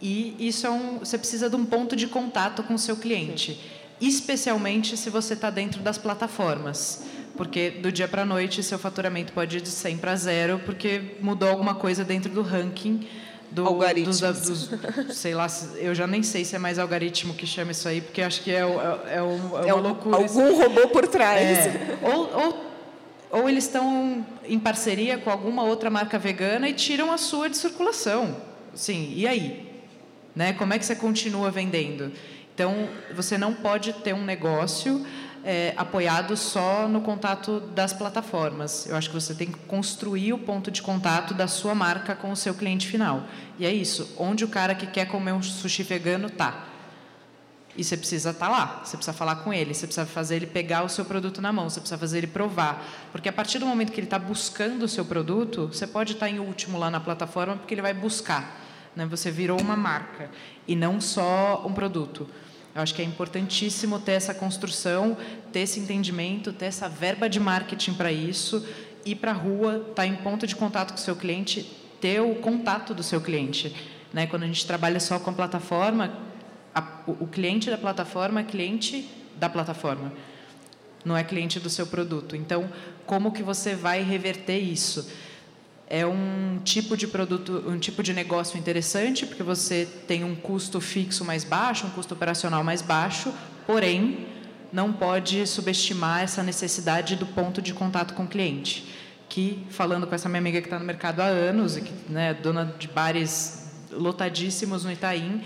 e isso é um, você precisa de um ponto de contato com o seu cliente, especialmente se você está dentro das plataformas porque do dia para a noite seu faturamento pode ir de 100 para zero, porque mudou alguma coisa dentro do ranking do, Algoritmos. Dos, dos, sei lá, eu já nem sei se é mais algoritmo que chama isso aí, porque acho que é, é, é, um, é uma é loucura. Algum robô por trás. É. Ou, ou, ou eles estão em parceria com alguma outra marca vegana e tiram a sua de circulação. Sim, e aí? Né? Como é que você continua vendendo? Então, você não pode ter um negócio é, apoiado só no contato das plataformas. Eu acho que você tem que construir o ponto de contato da sua marca com o seu cliente final. E é isso. Onde o cara que quer comer um sushi vegano está. E você precisa estar tá lá, você precisa falar com ele, você precisa fazer ele pegar o seu produto na mão, você precisa fazer ele provar. Porque a partir do momento que ele está buscando o seu produto, você pode estar tá em último lá na plataforma, porque ele vai buscar. Né? Você virou uma marca e não só um produto. Eu acho que é importantíssimo ter essa construção, ter esse entendimento, ter essa verba de marketing para isso, ir para a rua, estar tá em ponto de contato com o seu cliente, ter o contato do seu cliente. Né? Quando a gente trabalha só com a plataforma, a, o cliente da plataforma é cliente da plataforma, não é cliente do seu produto. Então, como que você vai reverter isso? É um tipo de produto, um tipo de negócio interessante, porque você tem um custo fixo mais baixo, um custo operacional mais baixo, porém não pode subestimar essa necessidade do ponto de contato com o cliente. Que, falando com essa minha amiga que está no mercado há anos, e que né, dona de bares lotadíssimos no Itaim,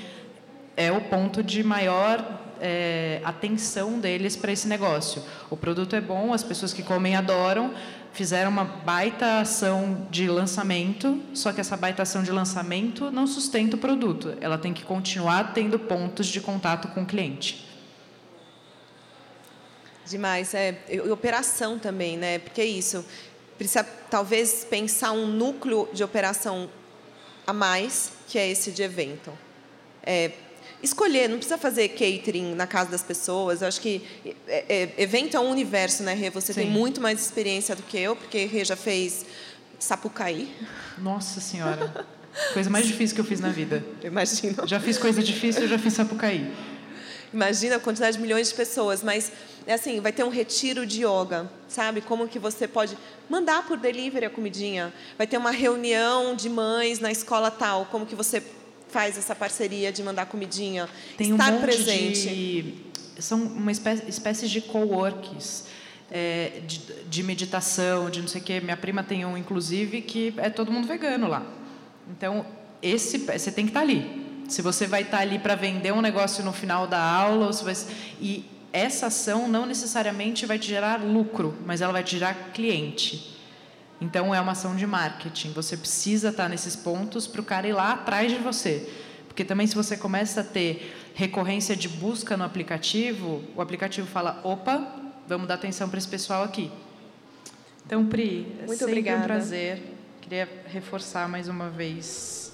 é o ponto de maior é, atenção deles para esse negócio. O produto é bom, as pessoas que comem adoram, fizeram uma baita ação de lançamento, só que essa baita ação de lançamento não sustenta o produto. Ela tem que continuar tendo pontos de contato com o cliente. Demais, é e operação também, né? Porque é isso. Precisa talvez pensar um núcleo de operação a mais, que é esse de evento. É, escolher, não precisa fazer catering na casa das pessoas. Eu acho que é, é, evento é um universo, né, Rê? Você Sim. tem muito mais experiência do que eu, porque Rê já fez Sapucaí. Nossa Senhora. Coisa mais difícil que eu fiz na vida. Imagino. Já fiz coisa difícil, já fiz Sapucaí. Imagina a quantidade de milhões de pessoas, mas é assim, vai ter um retiro de yoga, sabe? Como que você pode mandar por delivery a comidinha? Vai ter uma reunião de mães na escola tal, como que você faz essa parceria de mandar comidinha, Tem estar um presente. De, são uma espécie, espécie de coworks. É, de, de, meditação, de não sei o quê. Minha prima tem um, inclusive, que é todo mundo vegano lá. Então, esse você tem que estar ali. Se você vai estar ali para vender um negócio no final da aula, ou se vai... e essa ação não necessariamente vai te gerar lucro, mas ela vai te gerar cliente. Então é uma ação de marketing. Você precisa estar nesses pontos para o cara ir lá atrás de você. Porque também se você começa a ter recorrência de busca no aplicativo, o aplicativo fala: opa, vamos dar atenção para esse pessoal aqui. Então, Pri, é Muito sempre obrigada. um prazer. Queria reforçar mais uma vez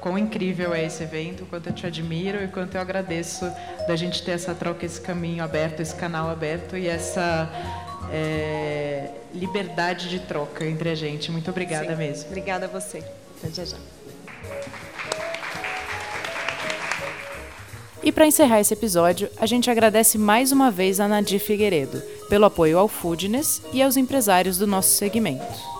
quão incrível é esse evento, o quanto eu te admiro e quanto eu agradeço da gente ter essa troca, esse caminho aberto, esse canal aberto e essa é, liberdade de troca entre a gente. Muito obrigada Sim. mesmo. Obrigada a você. Até já já. E para encerrar esse episódio, a gente agradece mais uma vez a Nadir Figueiredo pelo apoio ao Foodness e aos empresários do nosso segmento.